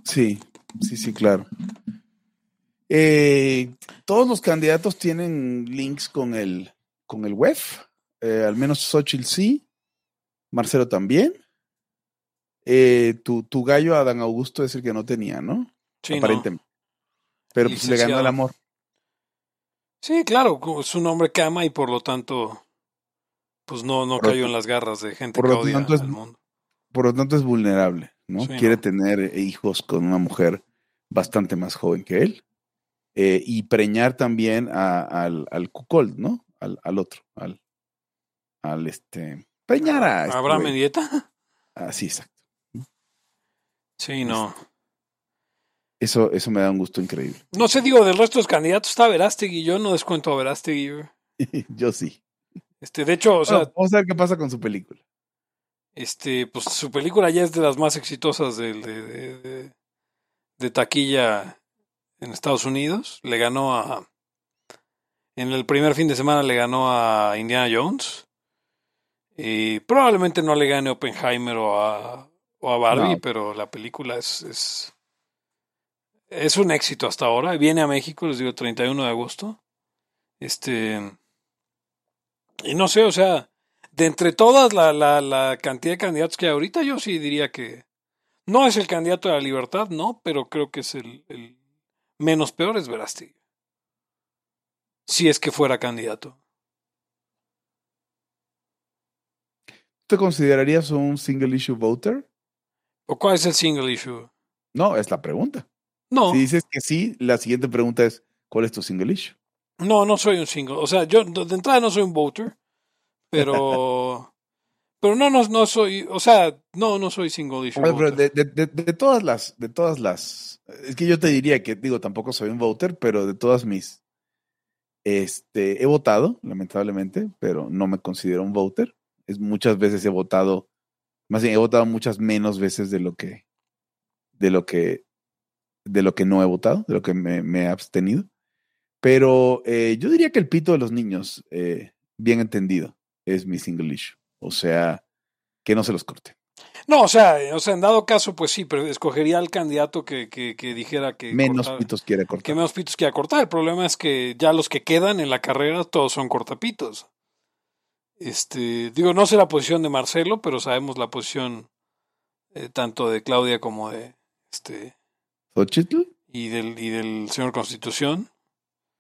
Sí, sí, sí, claro. Eh, todos los candidatos tienen links con el, con el web. Eh, al menos Xochitl sí. Marcelo también. Eh, tu, tu gallo Adán Augusto es el que no tenía, ¿no? Sí, no. Aparentemente. Pero pues le ganó el amor. Sí, claro, como su nombre cama y por lo tanto, pues no, no Por cayó en las garras de gente por que lo odia tanto es- al mundo. Por lo tanto es vulnerable, ¿no? Sí, Quiere no. tener hijos con una mujer bastante más joven que él. eh, y preñar también a- al, al cuckold, ¿no? Al, al otro, al, al este. Preñar a. este ¿Habrá güey. medieta? Ah, sí, exacto. Sí, no. Eso, eso me da un gusto increíble. No sé, digo, del resto de los candidatos está Verástegui. Yo no descuento a Verástegui. Yo sí. Este, de hecho, o sea, Bueno, vamos a ver qué pasa con su película. este, pues su película ya es de las más exitosas de, de- de- de taquilla en Estados Unidos. Le ganó a. En el primer fin de semana le ganó a Indiana Jones. Y probablemente no le gane a Oppenheimer o a, o a Barbie, No. pero la película es, es. Es un éxito hasta ahora. Viene a México, les digo, 31 de agosto. Este. Y no sé, o sea, de entre todas la, la, la cantidad de candidatos que hay ahorita, yo sí diría que no es el candidato de la libertad, no, pero creo que es el, el menos peor es Verástegui. Si es que fuera candidato. ¿Te considerarías un single issue voter? ¿O cuál es el single issue? No, es la pregunta. No, Si dices que sí, la siguiente pregunta es: ¿cuál es tu single issue? no, no soy un single. O sea, yo de entrada no soy un voter, pero. Pero no, no, no soy. O sea, no, no soy single issue. Bueno, pero de, de- de- de todas las, de todas las, es que yo te diría que, digo, tampoco soy un voter, pero de todas mis, este, he votado, lamentablemente, pero no me considero un voter. Es muchas veces he votado, más bien he votado muchas menos veces de lo que, de lo que, de lo que no he votado, de lo que me, me he abstenido. Pero eh, yo diría que el pito de los niños, eh, bien entendido, es mi single issue. O sea, que no se los corte. No, o sea, o sea, en dado caso, pues sí, pero escogería al candidato que, que, que dijera que. Menos cortar- pitos quiere cortar. que menos pitos quiera cortar. El problema es que ya los que quedan en la carrera todos son cortapitos. Este, digo, no sé la posición de Marcelo, pero sabemos la posición eh, tanto de Claudia como de este ¿Xochitl? y del y del señor Constitución.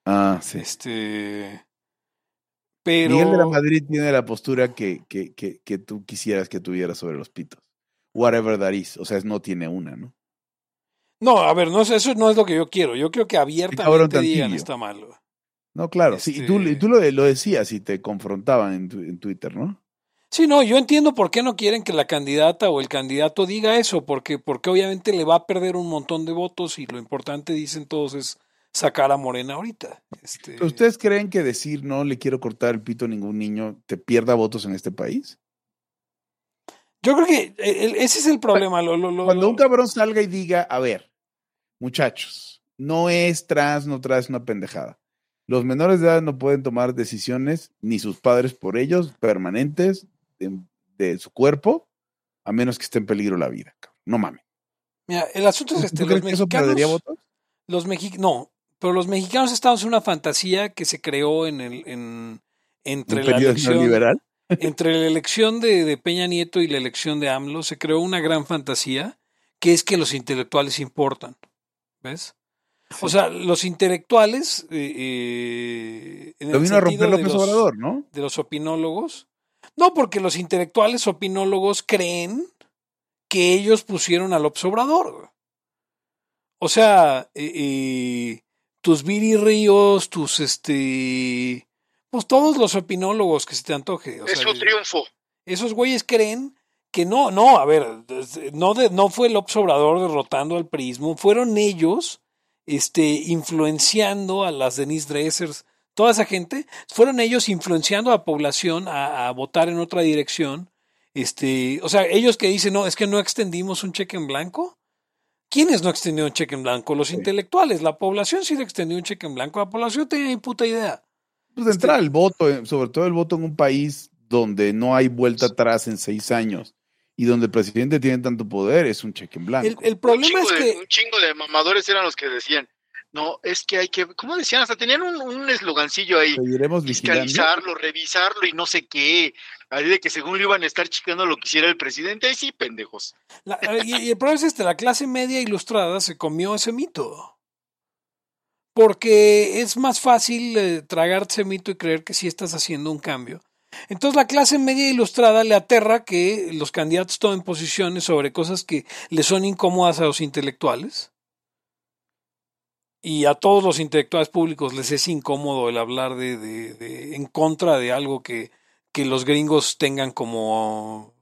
Ah, sí. Este, pero Miguel de la Madrid tiene la postura que, que, que, que tú quisieras que tuviera sobre los pitos. Whatever that is. O sea, no tiene una, ¿no? no, a ver, no es- eso no es lo que yo quiero. Yo creo que abiertamente digan está mal. No, claro. Sí, y tú, Este- y tú lo, lo decías y te confrontaban en, tu- en Twitter, ¿no? Sí, no, yo entiendo por qué no quieren que la candidata o el candidato diga eso, porque, porque obviamente le va a perder un montón de votos y lo importante, dicen todos, es sacar a Morena ahorita. Este, ¿Pero ¿Ustedes creen que decir no le quiero cortar el pito a ningún niño te pierda votos en este país? Yo creo que eh, el- ese es el problema. Lo, lo- lo- Cuando un cabrón salga y diga, a ver, muchachos, no es trans, no traes una pendejada. Los menores de edad no pueden tomar decisiones, ni sus padres por ellos, permanentes, de, de su cuerpo, a menos que esté en peligro la vida. cabrón. No mames. Mira, el asunto es ¿Tú este, crees los que eso perdería mexicanos, votos? los mexi- no, pero los mexicanos estamos en una fantasía que se creó en el, en, entre ¿Un la elección, neoliberal? entre la elección de, de Peña Nieto y la elección de AMLO se creó una gran fantasía que es que los intelectuales importan. ¿Ves? O sea, los intelectuales. eh, eh, en Lo el vino a romper de López los- Obrador, ¿no? De los opinólogos. No, porque los intelectuales opinólogos creen que ellos pusieron a López Obrador. O sea, eh, eh, tus Viri Ríos, tus este. Pues todos los opinólogos que se te antoje. o Es sea, su triunfo. esos güeyes creen que no, no, a ver, no, de, no fue López Obrador derrotando al prismo, fueron ellos este, influenciando a las Denise Dressers, toda esa gente, fueron ellos influenciando a la población a, a votar en otra dirección. Este, o sea, ellos que dicen, no, es que no extendimos un cheque en blanco. ¿Quiénes no extendieron un cheque en blanco? Los Sí. intelectuales. La población sí le extendió un cheque en blanco. La población tenía ni puta idea. Pues de entrar el voto, eh, sobre todo el voto en un país donde no hay vuelta atrás en seis años y donde el presidente tiene tanto poder, es un cheque en blanco. El, problema chingo, es de, que un chingo de mamadores eran los que decían, no, es que hay que, ¿cómo decían? Hasta tenían un, un eslogancillo ahí, Seguiremos vigilando. fiscalizarlo, revisarlo y no sé qué. Ahí de que según le iban a estar chicando lo que hiciera el presidente, ahí sí, pendejos. La- y, y el problema es este, la clase media ilustrada se comió ese mito. Porque es más fácil eh, tragar ese mito y creer que sí estás haciendo un cambio. Entonces la clase media ilustrada le aterra que los candidatos tomen posiciones sobre cosas que le son incómodas a los intelectuales. Y a todos los intelectuales públicos les es incómodo el hablar de, de, de en contra de algo que, que los gringos tengan como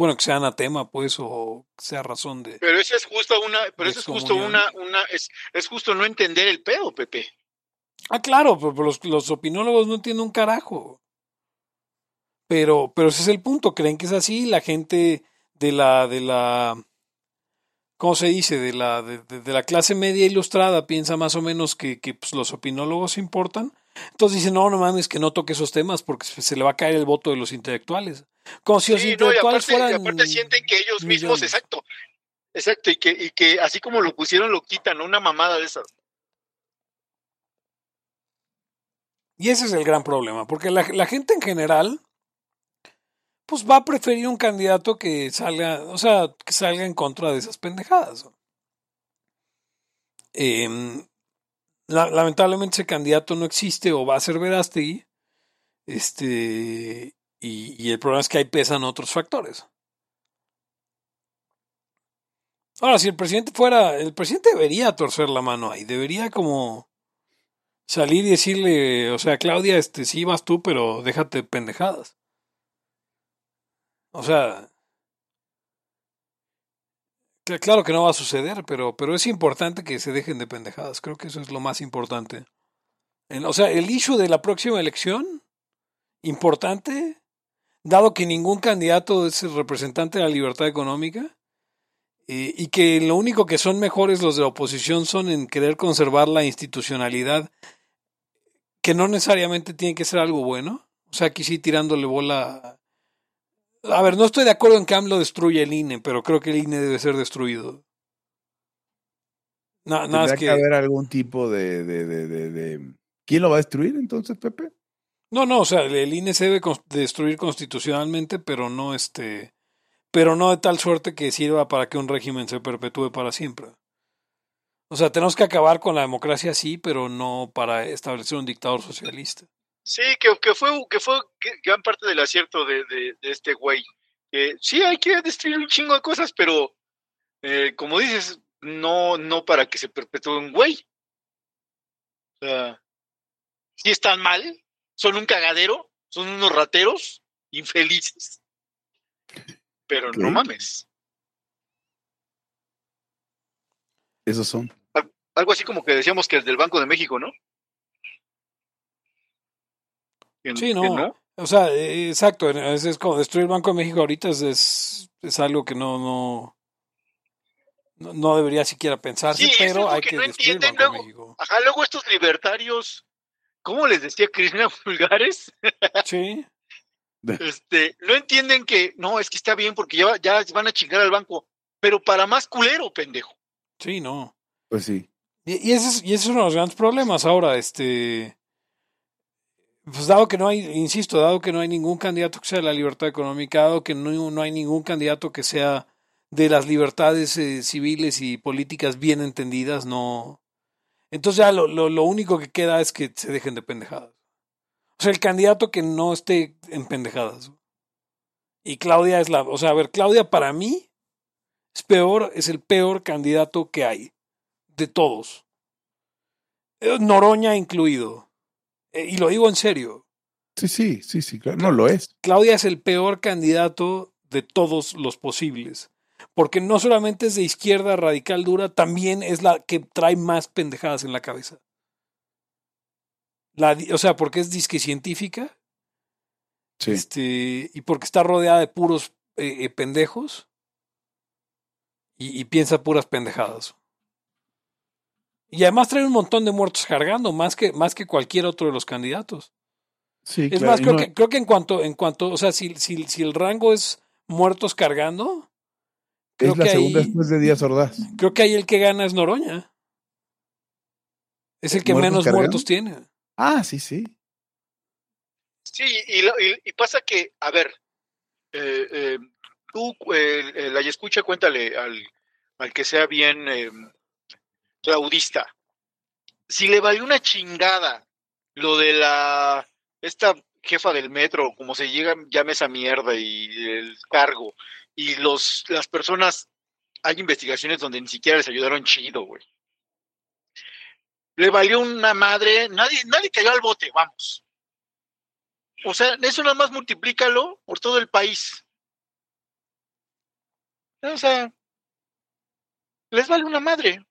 bueno, que sea anatema, pues, o sea razón de. Pero eso es justo una, pero eso es justo una, una, es, es justo no entender el pedo, Pepe. Ah, claro, pero los, los opinólogos no entienden un carajo. Pero, pero ese es el punto, creen que es así, la gente de la, de la, ¿cómo se dice? De la, de, de la clase media ilustrada piensa más o menos que, que pues, los opinólogos importan. Entonces dicen, no, no mames, que no toque esos temas porque se le va a caer el voto de los intelectuales. Como si los Sí, no, y intelectuales aparte, y fueran. aparte sienten que ellos mismos, millones. exacto, exacto, y que, y que así como lo pusieron, lo quitan, una mamada de esas. Y ese es el gran problema, porque la, la gente en general, pues va a preferir un candidato que salga, o sea, que salga en contra de esas pendejadas. Em, la- lamentablemente ese candidato no existe o va a ser Verástegui, este, y, y el problema es que ahí pesan otros factores. Ahora, si el presidente fuera, el presidente debería torcer la mano ahí, debería como salir y decirle, o sea, Claudia, este, sí vas tú, pero déjate de pendejadas. O sea, cl- claro que no va a suceder, pero, pero es importante que se dejen de pendejadas. Creo que eso es lo más importante. El- o sea, el issue de la próxima elección, importante, dado que ningún candidato es el representante de la libertad económica, y que lo único que son mejores los de la oposición son en querer conservar la institucionalidad, que no necesariamente tiene que ser algo bueno. O sea, aquí sí tirándole bola. A ver, no estoy de acuerdo en que AMLO destruya el INE, pero creo que el INE debe ser destruido. Que... que. haber algún tipo de, de, de, de, ¿Quién lo va a destruir entonces, Pepe? No, no, o sea, el INE se debe destruir constitucionalmente, pero no este. Pero no de tal suerte que sirva para que un régimen se perpetúe para siempre. O sea, tenemos que acabar con la democracia, sí, pero no para establecer un dictador socialista. Sí, que, que fue, que fue gran parte del acierto de, de, de este güey. Que sí, hay que destruir un chingo de cosas, pero eh, como dices, no, no para que se perpetúe un güey. O sea, sí están mal, son un cagadero, son unos rateros infelices. Pero no mames. Esos son. Algo así como que decíamos que el del Banco de México, ¿no? Sí, no. O sea, eh, exacto, es, es como destruir el Banco de México ahorita es, es, es algo que no, no, no, debería siquiera pensarse, Sí, pero hay que que no destruir el entienden Banco de luego. México. Ajá, luego estos libertarios, ¿cómo les decía Cristina Vulgares? Sí, Este, no entienden que, no, es que está bien porque ya, ya van a chingar al banco, pero para más culero, pendejo. sí, no. Pues sí. Y, y ese es, y ese es uno de los grandes problemas ahora, este, pues dado que no hay, insisto, dado que no hay ningún candidato que sea de la libertad económica, dado que no, no hay ningún candidato que sea de las libertades eh, civiles y políticas bien entendidas, no. Entonces ya lo, lo, lo único que queda es que se dejen de pendejadas. O sea, el candidato que no esté en pendejadas. Y Claudia es la, o sea, a ver, Claudia para mí es peor, es el peor candidato que hay de todos. Eh, Noroña incluido. Eh, y lo digo en serio. Sí, sí, sí, sí, claro. No lo es. Claudia es el peor candidato de todos los posibles. Porque no solamente es de izquierda radical dura, también es la que trae más pendejadas en la cabeza. La, o sea, porque es disque científica Sí. este, y porque está rodeada de puros eh, eh, pendejos y, y piensa puras pendejadas. Y además trae un montón de muertos cargando, más que, más que cualquier otro de los candidatos. Sí, Es claro, más, creo, no- que, creo que en cuanto, en cuanto, o sea, si, si, si el rango es muertos cargando, creo es la que segunda ahí, después de Díaz Ordaz. creo que ahí el que gana es Noroña. Es el que ¿Muertos menos cargando? muertos tiene. Ah, sí, sí. Sí, y, lo- y- y pasa que, a ver, eh, eh, tú, eh, eh, la escucha, cuéntale al, al que sea bien eh, claudista. Si le valió una chingada lo de la esta jefa del metro, como se llega, llame esa mierda y el cargo, y los, las personas, hay investigaciones donde ni siquiera les ayudaron chido, güey. Le valió una madre, nadie, nadie cayó al bote, vamos. O sea, eso nada más multiplícalo por todo el país. O sea, les vale una madre.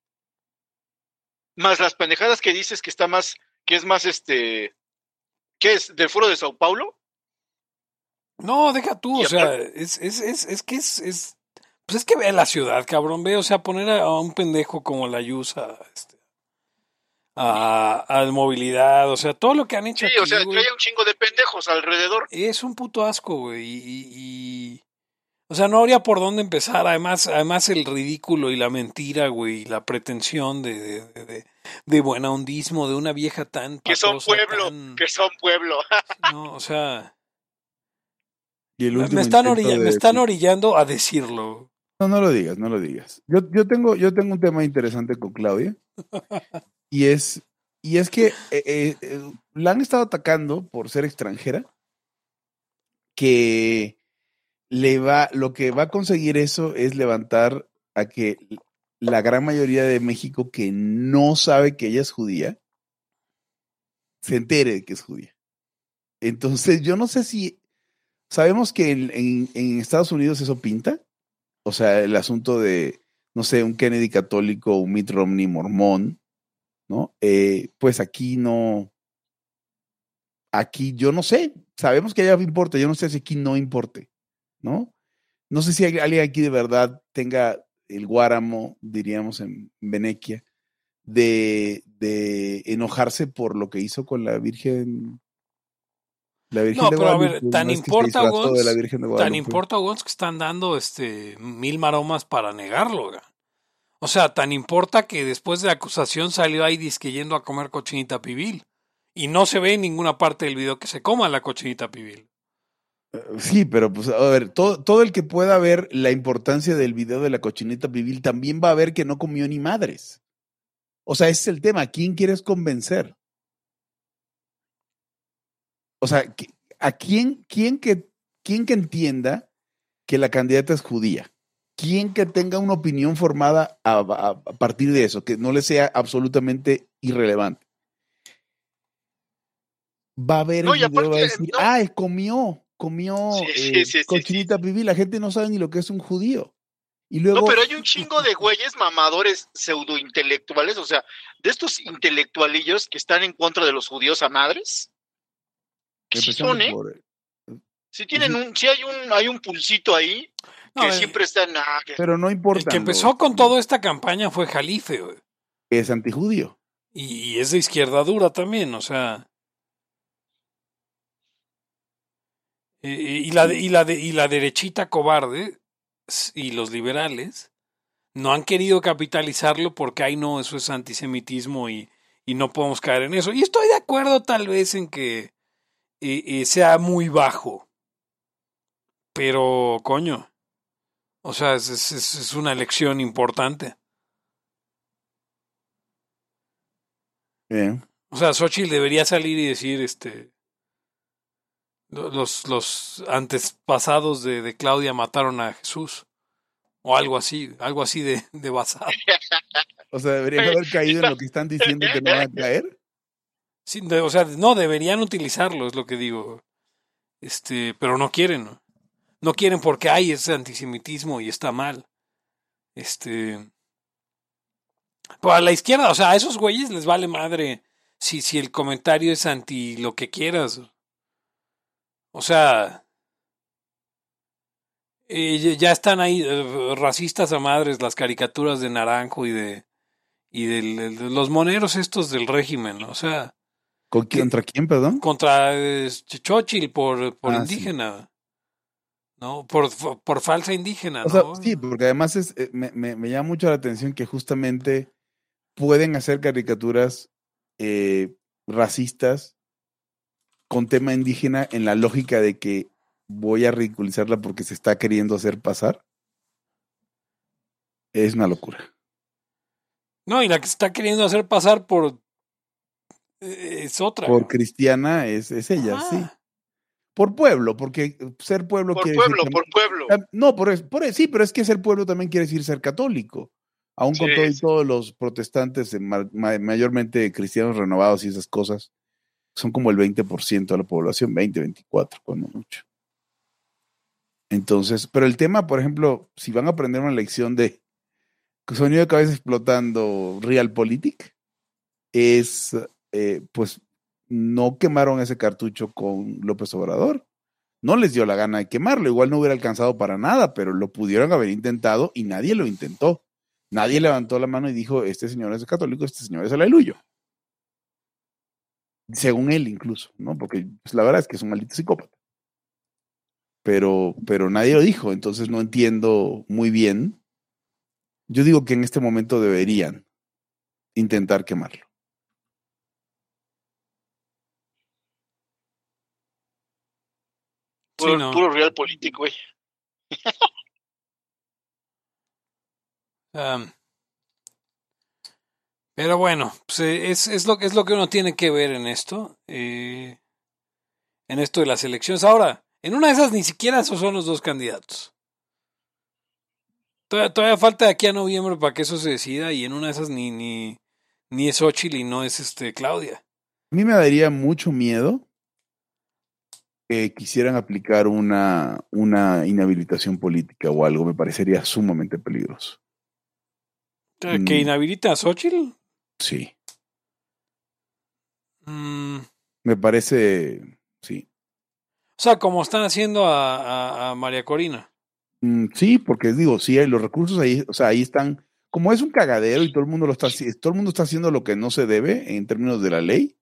Más las pendejadas que dices que está más, que es más este, ¿qué es? ¿Del foro de Sao Paulo? No, deja tú, o sea, es, es, es, es que es, es, pues es que ve la ciudad, cabrón, ve, o sea, poner a, un pendejo como la Yusa, este, a, a, movilidad, o sea, todo lo que han hecho. Sí, o sea, que hay un chingo de pendejos alrededor. Es un puto asco, güey, y, y, o sea, no habría por dónde empezar. Además, además el ridículo y la mentira, güey, y la pretensión de, de, de, de buena hondismo de una vieja tan que son pueblo, que son pueblo. no, o sea, me están, orilla, me están orillando a decirlo. No, no lo digas, no lo digas. Yo, yo tengo, yo tengo un tema interesante con Claudia y es y es que eh, eh, la han estado atacando por ser extranjera, que le va, lo que va a conseguir eso es levantar a que la gran mayoría de México que no sabe que ella es judía, se entere de que es judía. Entonces, yo no sé si sabemos que en, Estados Unidos eso pinta, o sea, el asunto de, no sé, un Kennedy católico, un Mitt Romney mormón, ¿no? Eh, pues aquí no, aquí yo no sé, sabemos que allá importa, yo no sé si aquí no importe. ¿No? No sé si alguien aquí de verdad tenga el guáramo, diríamos en Venequia, de, de enojarse por lo que hizo con la Virgen. La Virgen no, pero a ver, tan importa tan importa que están dando este mil maromas para negarlo. O sea, tan importa que después de la acusación salió ahí disque yendo a comer cochinita pibil. Y no se ve en ninguna parte del video que se coma la cochinita pibil. Sí, pero pues a ver, todo, todo el que pueda ver la importancia del video de la cochinita pibil también va a ver que no comió ni madres. O sea, ese es el tema. ¿A quién quieres convencer? O sea, ¿a quién, quién, que, quién que entienda que la candidata es judía? ¿Quién que tenga una opinión formada a, a partir de eso, que no le sea absolutamente irrelevante? Va a ver el video y va a decir, ah, comió comió eh, cochinita pibil, la gente no sabe ni lo que es un judío. Y luego... No, pero hay un chingo de güeyes mamadores pseudointelectuales, o sea, de estos intelectualillos que están en contra de los judíos a madres. Que sí son, ¿eh? Si tienen un, si hay un, hay un pulsito ahí que eh, siempre están. Ah, pero no importa. El que empezó con toda esta campaña fue Jalife, güey. Que es antijudío. Y, y es de izquierda dura también, o sea. Y, la, y, la y la derechita cobarde y los liberales no han querido capitalizarlo porque, ay, no, eso es antisemitismo y, y no podemos caer en eso. Y estoy de acuerdo tal vez en que eh, eh, sea muy bajo. Pero, coño, o sea, es, es, es una elección importante. O sea, Xochitl debería salir y decir, este, los, los antepasados de, de, Claudia mataron a Jesús. O algo así, algo así de, de basado. O sea, deberían haber caído en lo que están diciendo que no van a caer. Sí, o sea, no, deberían utilizarlo, es lo que digo. Este, pero no quieren. No, quieren porque hay ese antisemitismo y está mal. Este. A la izquierda, o sea, a esos güeyes les vale madre si, si el comentario es anti lo que quieras. O sea, eh, ya están ahí eh, racistas a madres las caricaturas de Naranjo y de y de, los moneros estos del régimen, o sea, ¿contra quién, perdón? Contra eh, Chochil por, por ah, indígena. ¿no? Por, por, falsa indígena. ¿no? sí, porque además es, me, me, me, llama mucho la atención que justamente pueden hacer caricaturas eh, racistas con tema indígena en la lógica de que voy a ridiculizarla porque se está queriendo hacer pasar, es una locura. No, y la que se está queriendo hacer pasar por eh, es otra. Por cristiana es, es ella, sí. por pueblo, porque ser pueblo Por quiere pueblo, decir por pueblo. tam- No, por, es- por es- sí, pero es que ser pueblo también quiere decir ser católico. Aún con Sí, todo y sí. todos los protestantes, ma- ma- mayormente cristianos renovados y esas cosas, son como el 20% de la población, 20, 24, cuando mucho. Entonces, pero el tema, por ejemplo, si van a aprender una lección de sonido de cabeza explotando Realpolitik, es, eh, pues, no quemaron ese cartucho con López Obrador. No les dio la gana de quemarlo, igual no hubiera alcanzado para nada, pero lo pudieron haber intentado y nadie lo intentó. Nadie levantó la mano y dijo, este señor es católico, este señor es aleluyo. Según él incluso, ¿no? Porque pues, la verdad es que es un maldito psicópata. Pero, pero nadie lo dijo, entonces no entiendo muy bien. Yo digo que en este momento deberían intentar quemarlo. Puro, no. puro real político, güey. Pero bueno, pues, eh, es, es, lo, es lo que uno tiene que ver en esto, eh, en esto de las elecciones. Ahora, en una de esas ni siquiera esos son los dos candidatos. Todavía, todavía falta de aquí a noviembre para que eso se decida y en una de esas ni, ni, ni es Xochitl y no es este Claudia. A mí me daría mucho miedo que quisieran aplicar una, una inhabilitación política o algo. Me parecería sumamente peligroso. ¿Que Mm. inhabilita a Xochitl? Sí. Mm, Me parece, sí. o sea, como están haciendo a, a- a María Corina. Mm, sí, porque digo, sí, hay los recursos ahí, o sea, ahí están. Como es un cagadero y todo el mundo lo está todo el mundo está haciendo lo que no se debe en términos de la ley.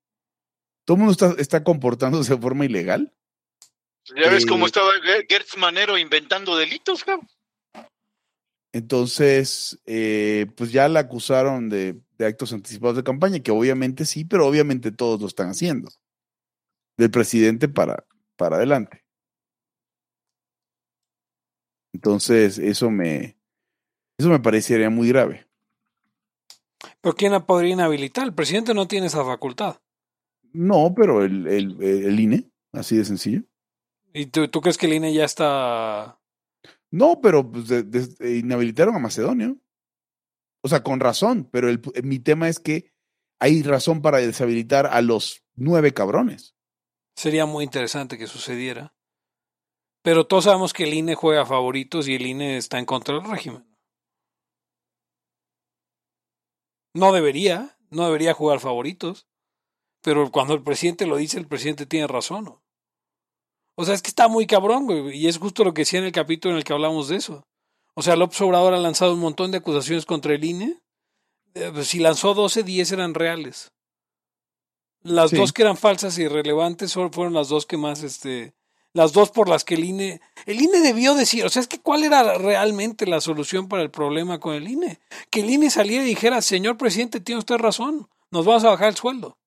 Todo el mundo está, está comportándose de forma ilegal. Ya ves Eh, cómo estaba Ger- Gertz Manero inventando delitos, cabrón. Entonces, eh, pues ya la acusaron de, de actos anticipados de campaña, que obviamente sí, pero obviamente todos lo están haciendo. Del presidente para, para adelante. Entonces, eso me, eso me parecería muy grave. ¿Pero quién la podría inhabilitar? El presidente no tiene esa facultad. No, pero el, el, el INE, así de sencillo. ¿Y tú, tú crees que el INE ya está No, pero pues, de- de- inhabilitaron a Macedonia. O sea, con razón, pero el, mi tema es que hay razón para deshabilitar a los nueve cabrones. Sería muy interesante que sucediera. Pero todos sabemos que el INE juega favoritos y el INE está en contra del régimen. No debería, no debería jugar favoritos. Pero cuando el presidente lo dice, el presidente tiene razón. ¿no? O sea, es que está muy cabrón, güey. Y es justo lo que decía en el capítulo en el que hablamos de eso. O sea, López Obrador ha lanzado un montón de acusaciones contra el INE. Eh, pues, si lanzó 12, 10 eran reales. Las Sí. dos que eran falsas y irrelevantes fueron las dos que más, este, las dos por las que el INE, el INE debió decir, o sea, es que cuál era realmente la solución para el problema con el INE. Que el INE saliera y dijera, señor presidente, tiene usted razón, nos vamos a bajar el sueldo.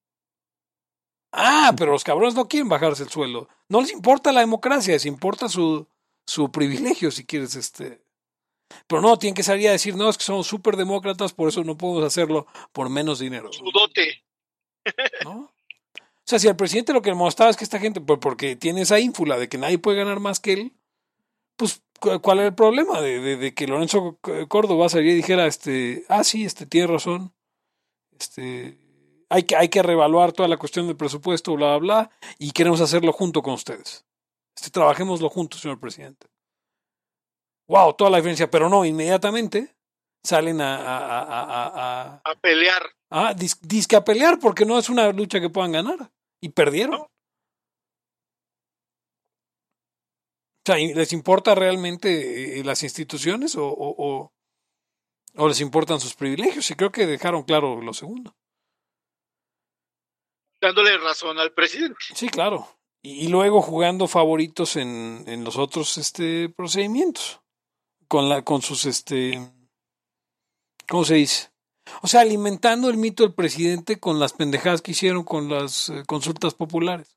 Ah, pero los cabrones no quieren bajarse el sueldo. No les importa la democracia, les importa su, su privilegio, si quieres, este. Pero no, tienen que salir a decir, no, es que somos súper demócratas, por eso no podemos hacerlo por menos dinero. Sudote. ¿no? O sea, si al presidente lo que le mostraba es que esta gente, pues porque tiene esa ínfula de que nadie puede ganar más que él, pues cu- ¿cuál era el problema? De, de- de que Lorenzo Córdoba saliera y dijera, este, ah, sí, este, tiene razón, este, hay que, hay que reevaluar toda la cuestión del presupuesto, bla, bla, bla, y queremos hacerlo junto con ustedes. Este, trabajémoslo juntos, señor presidente. Wow, toda la diferencia, pero no, inmediatamente salen a, a, a, a, a- pelear. Ah, dis, disque a pelear porque no es una lucha que puedan ganar. Y perdieron. No. O sea, ¿y ¿les importa realmente eh, las instituciones o, o, o- o les importan sus privilegios? Y creo que dejaron claro lo segundo. Dándole razón al presidente. Sí, claro. Y, y luego jugando favoritos en, en los otros este, procedimientos. Con, la, con sus, este, ¿cómo se dice? O sea, alimentando el mito del presidente con las pendejadas que hicieron con las eh, consultas populares.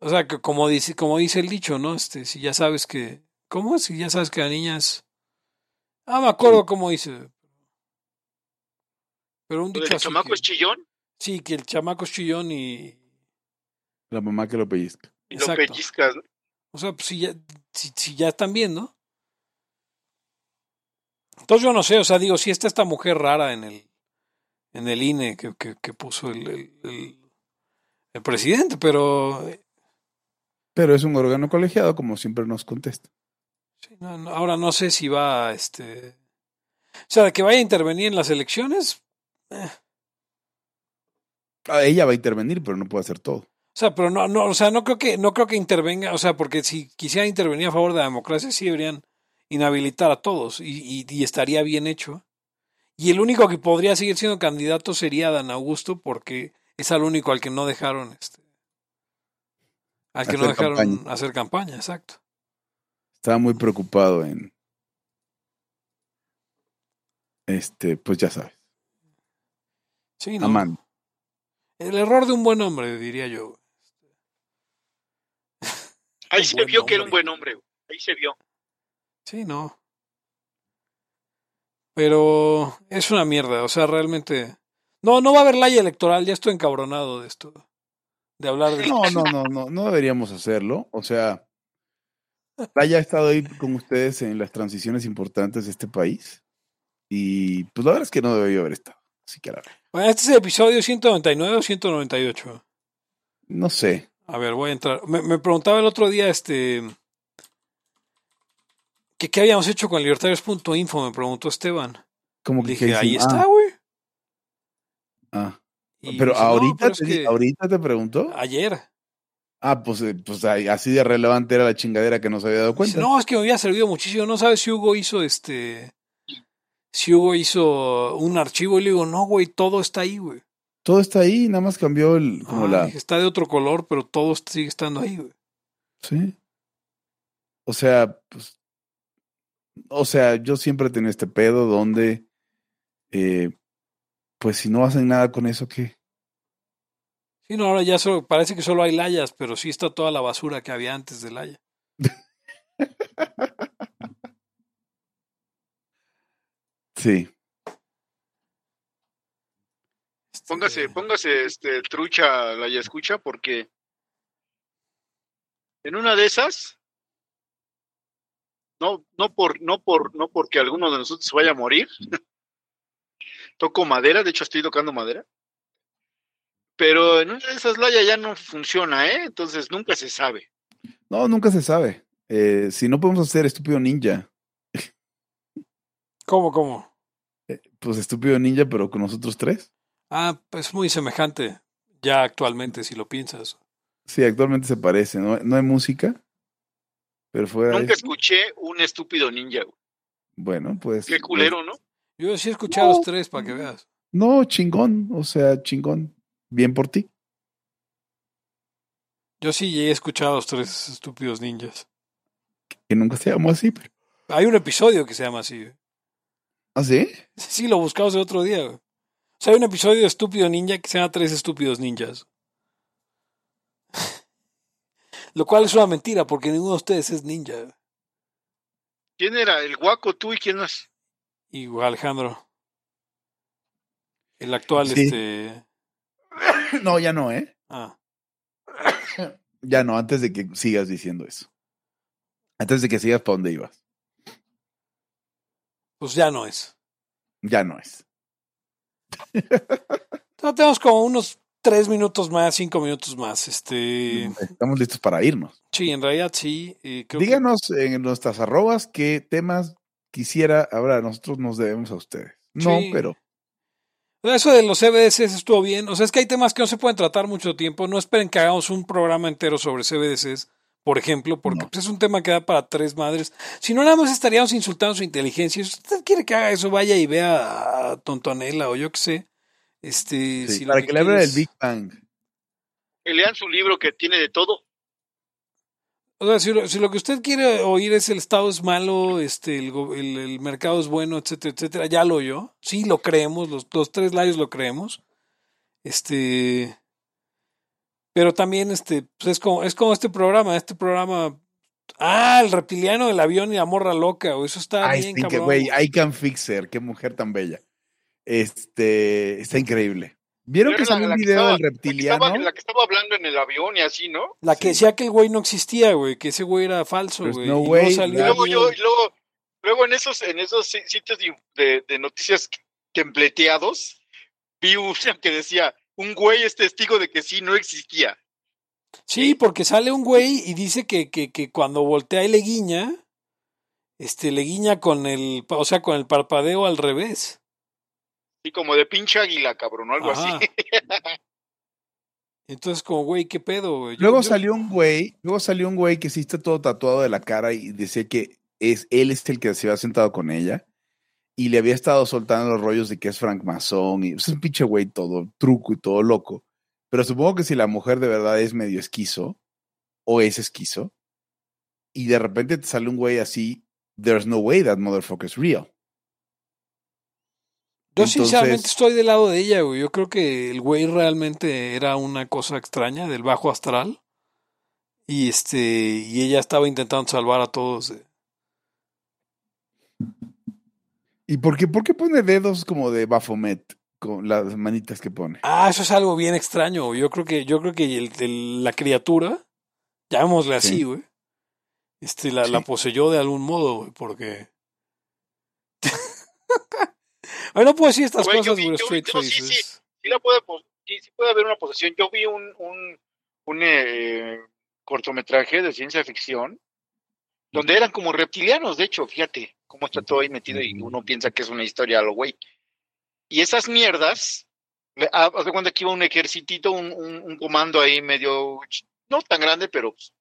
O sea, que como dice, como dice el dicho, ¿no? Este, si ya sabes que, ¿cómo es? Si ya sabes que la niña es... Ah, me acuerdo cómo dice. Pero un dicho así chamaco que- es chillón. Sí, que el chamaco es chillón y. La mamá que lo pellizca. Y Exacto. lo pellizcas. ¿no? O sea, pues si ya, si, si ya están viendo. Entonces yo no sé, o sea, digo, si está esta mujer rara en el, en el INE que, que, que puso el, el, el- el presidente, pero Pero es un órgano colegiado, como siempre nos contesta. sí, no, no, ahora no sé si va, este, o sea, que vaya a intervenir en las elecciones, Ah, ella va a intervenir, pero no puede hacer todo. O sea, pero no, no, o sea, no creo que, no creo que intervenga, o sea, porque si quisiera intervenir a favor de la democracia, sí deberían inhabilitar a todos y, y- y estaría bien hecho. Y el único que podría seguir siendo candidato sería Dan Augusto, porque es al único al que no dejaron, este, al que no Hacer dejaron campaña. hacer campaña, exacto. Estaba muy preocupado en. Este, pues ya sabes. Sí, ¿no? Amando. El error de un buen hombre, diría yo. Ahí se vio que era un buen hombre. Ahí se vio. Sí, no. Pero es una mierda, o sea, realmente. No, no va a haber ley electoral, ya estoy encabronado de esto. De hablar de. No, no, no, no, no deberíamos hacerlo. O sea, Playa ha estado ahí con ustedes en las transiciones importantes de este país. Y pues la verdad es que no debería haber estado. Así que la verdad, Bueno, este es el episodio 199 o 198. no sé. A ver, voy a entrar. Me, me preguntaba el otro día, este. que ¿Qué habíamos hecho con libertarios.info? Me preguntó Esteban. Como que Dije, ¿qué ahí está, Ah, güey. ah. Y Pero dice, "No, ahorita, pero te, que ahorita te preguntó. Ayer. Ah, pues, eh, pues así de relevante era la chingadera que no se había dado Dice, cuenta. no, es que me había servido muchísimo. No sabes si Hugo hizo este. Si Hugo hizo un archivo y le digo, no, güey, todo está ahí, güey. Todo está ahí, nada más cambió el, como Ah, la. está de otro color, pero todo sigue estando ahí, güey. Sí. O sea, pues. O sea, yo siempre tenido este pedo donde. eh, pues si no hacen nada con eso, ¿qué? Sí, no, ahora ya solo, parece que solo hay layas, pero sí está toda la basura que había antes de laya. Sí. Este, Póngase, póngase este trucha la ya escucha porque en una de esas no no por no por no porque alguno de nosotros vaya a morir. Toco madera, de hecho estoy tocando madera. Pero en una de esas Laya ya no funciona, ¿eh? Entonces nunca se sabe. No, nunca se sabe. Eh, si no podemos hacer estúpido ninja, ¿Cómo, cómo? eh, pues estúpido ninja, pero con nosotros tres. Ah, pues muy semejante ya actualmente, si lo piensas. Sí, actualmente se parece. No, no hay música, pero fuera de Nunca eso, escuché un estúpido ninja. güey. Bueno, pues. Qué culero, ¿no? Yo sí he escuchado No. los tres para que veas. No, chingón. O sea, chingón. Bien por ti. Yo sí he escuchado a los tres estúpidos ninjas. Que nunca se llamó así, pero. Hay un episodio que se llama así. güey. ¿Ah, sí? Sí, lo buscamos el otro día. güey. O sea, hay un episodio de Estúpido Ninja que se llama Tres Estúpidos Ninjas. Lo cual es una mentira porque ninguno de ustedes es ninja. ¿Quién era? ¿El guaco tú y quién más? Y Alejandro. El actual, Sí. este. No, ya no, ¿eh? Ah, Ya no, antes de que sigas diciendo eso. Antes de que sigas para dónde ibas. pues ya no es. Ya no es. Entonces, tenemos como unos tres minutos más, cinco minutos más. Este. Estamos listos para irnos. Sí, en realidad sí. eh, creo que- Díganos en nuestras arrobas qué temas quisiera hablar. Nosotros nos debemos a ustedes. No, Sí. pero Eso de los CBDCs estuvo bien. O sea, es que hay temas que no se pueden tratar mucho tiempo. No esperen que hagamos un programa entero sobre CBDCs, por ejemplo, porque No. pues, es un tema que da para tres madres. Si no, nada más estaríamos insultando su inteligencia. Si usted quiere que haga eso, vaya y vea a Tontonela o yo qué sé. Este, sí, si lo para que, le hable quiere del es- Big Bang. Que lean su libro que tiene de todo. O sea, si lo, si lo que usted quiere oír es el Estado es malo, este, el, el- el mercado es bueno, etcétera, etcétera, ya lo oyó. Sí, lo creemos, los, los tres layos lo creemos. Este. Pero también, este, pues es como, es como este programa, este programa. Ah, el reptiliano del avión y la morra loca, o eso está Ay, bien, cabrón. güey, I can fix her. Qué mujer tan bella. Este, está increíble. ¿Vieron que salió un que video estaba- del La que, reptiliano? estaba, la que estaba hablando en el avión y así, ¿no? La que decía que el güey no existía, güey, que ese güey era falso, güey. no y way, luego salió Y luego el yo, video. y luego, luego en esos, en esos si- sitios de, de- de noticias templeteados, vi una que decía, un güey es testigo de que sí no existía. Sí, porque sale un güey y dice que, que, que cuando voltea y le guiña, este, le guiña con el, o sea, con el parpadeo al revés. Y como de pinche águila, cabrón, o algo Ajá. así. Entonces, como, güey, ¿qué pedo, güey? Yo- Luego yo- salió un güey, luego salió un güey que sí está todo tatuado de la cara y decía que es él es el que se había sentado con ella y le había estado soltando los rollos de que es Frank Mason y es un pinche güey todo truco y todo loco. Pero supongo que si la mujer de verdad es medio esquizo o es esquizo y de repente te sale un güey así, there's no way that motherfucker is real. Yo sinceramente estoy del lado de ella, güey. Yo creo que el güey realmente era una cosa extraña del bajo astral. Y este, y ella estaba intentando salvar a todos. ¿Y por qué, por qué pone dedos como de Baphomet con las manitas que pone? Ah, eso es algo bien extraño. Yo creo que, yo creo que el- el- la criatura, llamémosle así, Sí. güey. Este, la, poseyó de algún modo, güey, porque. Ay, no puedo decir estas Güey, cosas, güey, sí, sí. Sí, la puede, sí puede haber una posesión. Yo vi un, un, un eh, cortometraje de ciencia ficción donde eran como reptilianos, de hecho, fíjate cómo está todo ahí metido y uno piensa que es una historia a lo güey. Y esas mierdas, ah, haz de cuenta que iba un ejercitito, un, un, un comando ahí medio, no tan grande, pero pues,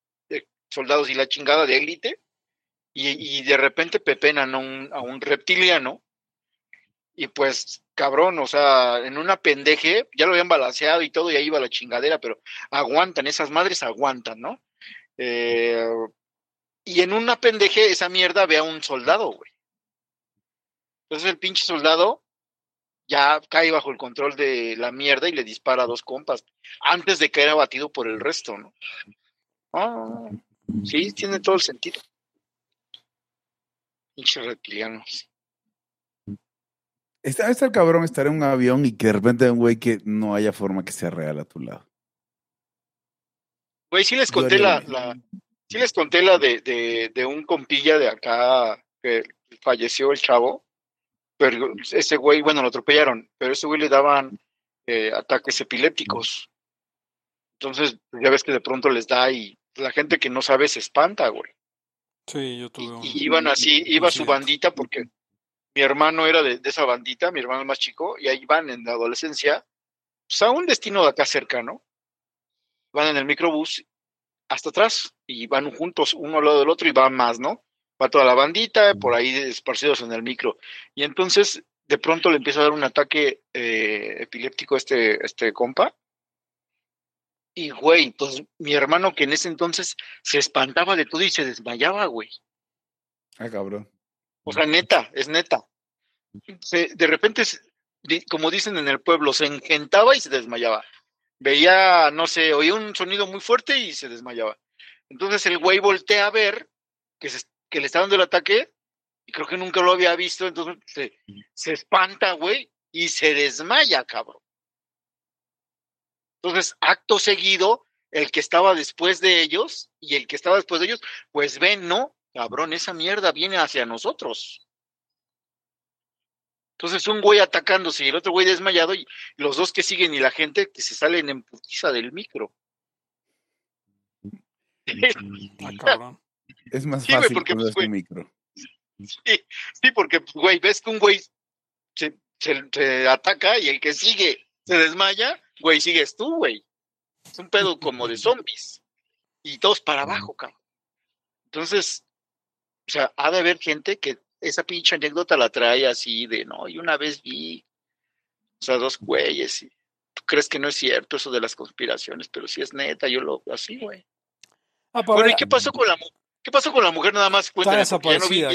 soldados y la chingada de élite, y, y de repente pepenan a un, a un reptiliano, y pues, cabrón, o sea, en una pendeje, ya lo habían balanceado y todo, y ahí iba la chingadera, pero aguantan, esas madres aguantan, ¿no? Eh, y en una pendeje, esa mierda ve a un soldado, güey. Entonces el pinche soldado ya cae bajo el control de la mierda y le dispara a dos compas antes de caer abatido por el resto, ¿no? Ah, sí, tiene todo el sentido. Pinches reptilianos. Está, está el cabrón estar en un avión y que de repente un güey que no haya forma que sea real a tu lado. Güey, sí les conté la, sí les conté la de, de, de un compilla de acá que falleció el chavo, pero ese güey, bueno, lo atropellaron, pero ese güey le daban eh, ataques epilépticos. Entonces, ya ves que de pronto les da y la gente que no sabe se espanta, güey. Sí, yo tuve Y, un. y iban así, iba su bandita porque mi hermano era de, de esa bandita, mi hermano más chico, y ahí van en la adolescencia, pues a un destino de acá cercano. Van en el microbús hasta atrás y van juntos, uno al lado del otro y van más, ¿no? Va toda la bandita, por ahí esparcidos en el micro. Y entonces, de pronto le empieza a dar un ataque eh, epiléptico a este, este compa. Y, güey, entonces mi hermano que en ese entonces se espantaba de todo y se desmayaba, güey. Ah, cabrón. O sea, neta, es neta. Se- de repente, como dicen en el pueblo, se engentaba y se desmayaba. Veía, no sé, oía un sonido muy fuerte y se desmayaba. Entonces el güey voltea a ver que, se- que le está dando el ataque y creo que nunca lo había visto, entonces se, espanta, güey, y se desmaya, cabrón. Entonces, acto seguido, el que estaba después de ellos y el que estaba después de ellos, pues ven, no, cabrón, esa mierda viene hacia nosotros. Entonces, un güey atacándose y el otro güey desmayado, y los dos que siguen y la gente que se salen en putiza del micro. Ah. Es más Sí, güey, fácil porque, cuando pues, es güey, un micro. Sí, sí, porque, pues, güey, ves que un güey se, se- se ataca y el que sigue se desmaya, güey, sigues tú, güey. Es un pedo como de zombies. Y todos para abajo, cabrón. Entonces, o sea, ha de haber gente que esa pinche anécdota la trae así de, no, y una vez vi, o sea, dos güeyes, y tú crees que no es cierto eso de las conspiraciones, pero sí es neta, yo lo así, güey. Ah, para Bueno, ver, ¿y qué pasó con la mujer? ¿Qué pasó con la mujer nada más? Cuéntame, no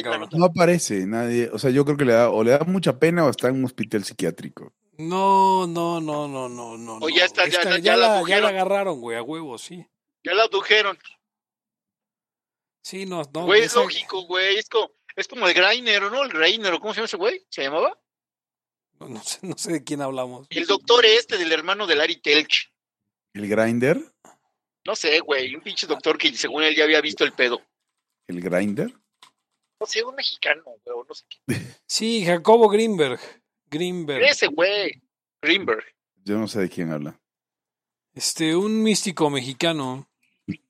cabrón. aparece nadie. O sea, yo creo que le da, o le da mucha pena o está en un hospital psiquiátrico. No, no, no, no, no, no. O ya está, ya- Esta- ya- ya la la, ya la agarraron, güey, a huevo, sí. Ya la adujeron. Sí, no, no. Güey, es esa- lógico, güey. Es como, es como el Greiner, ¿no? El Greiner, ¿cómo se llama ese güey? ¿Se llamaba? No sé, no sé de quién hablamos. El doctor este del hermano de Larry Telch. ¿El Grinder? No sé, güey, un pinche doctor que según él ya había visto el pedo. ¿El Grinder? No sé, un mexicano, güey, no sé qué. Sí, Jacobo Greenberg. Greenberg. Ese güey, Greenberg. Yo no sé de quién habla. Este, un místico mexicano ¿Y,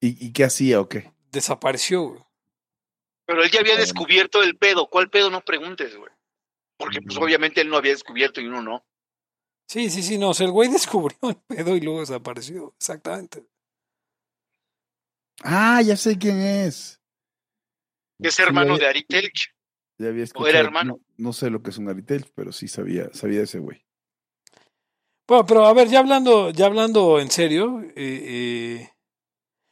y qué hacía o qué? desapareció, güey. Pero él ya había descubierto el pedo. ¿Cuál pedo no preguntes, güey? Porque pues obviamente él no había descubierto y uno no. Sí, sí, sí, no. O sea, el güey descubrió el pedo y luego desapareció. Exactamente. Ah, ya sé quién es. Es hermano de Ari Telch. ya había o escuchado. era hermano. No, no sé lo que es un Aritel, pero sí sabía, sabía de ese güey. Bueno, pero a ver, ya hablando, ya hablando en serio, eh, eh,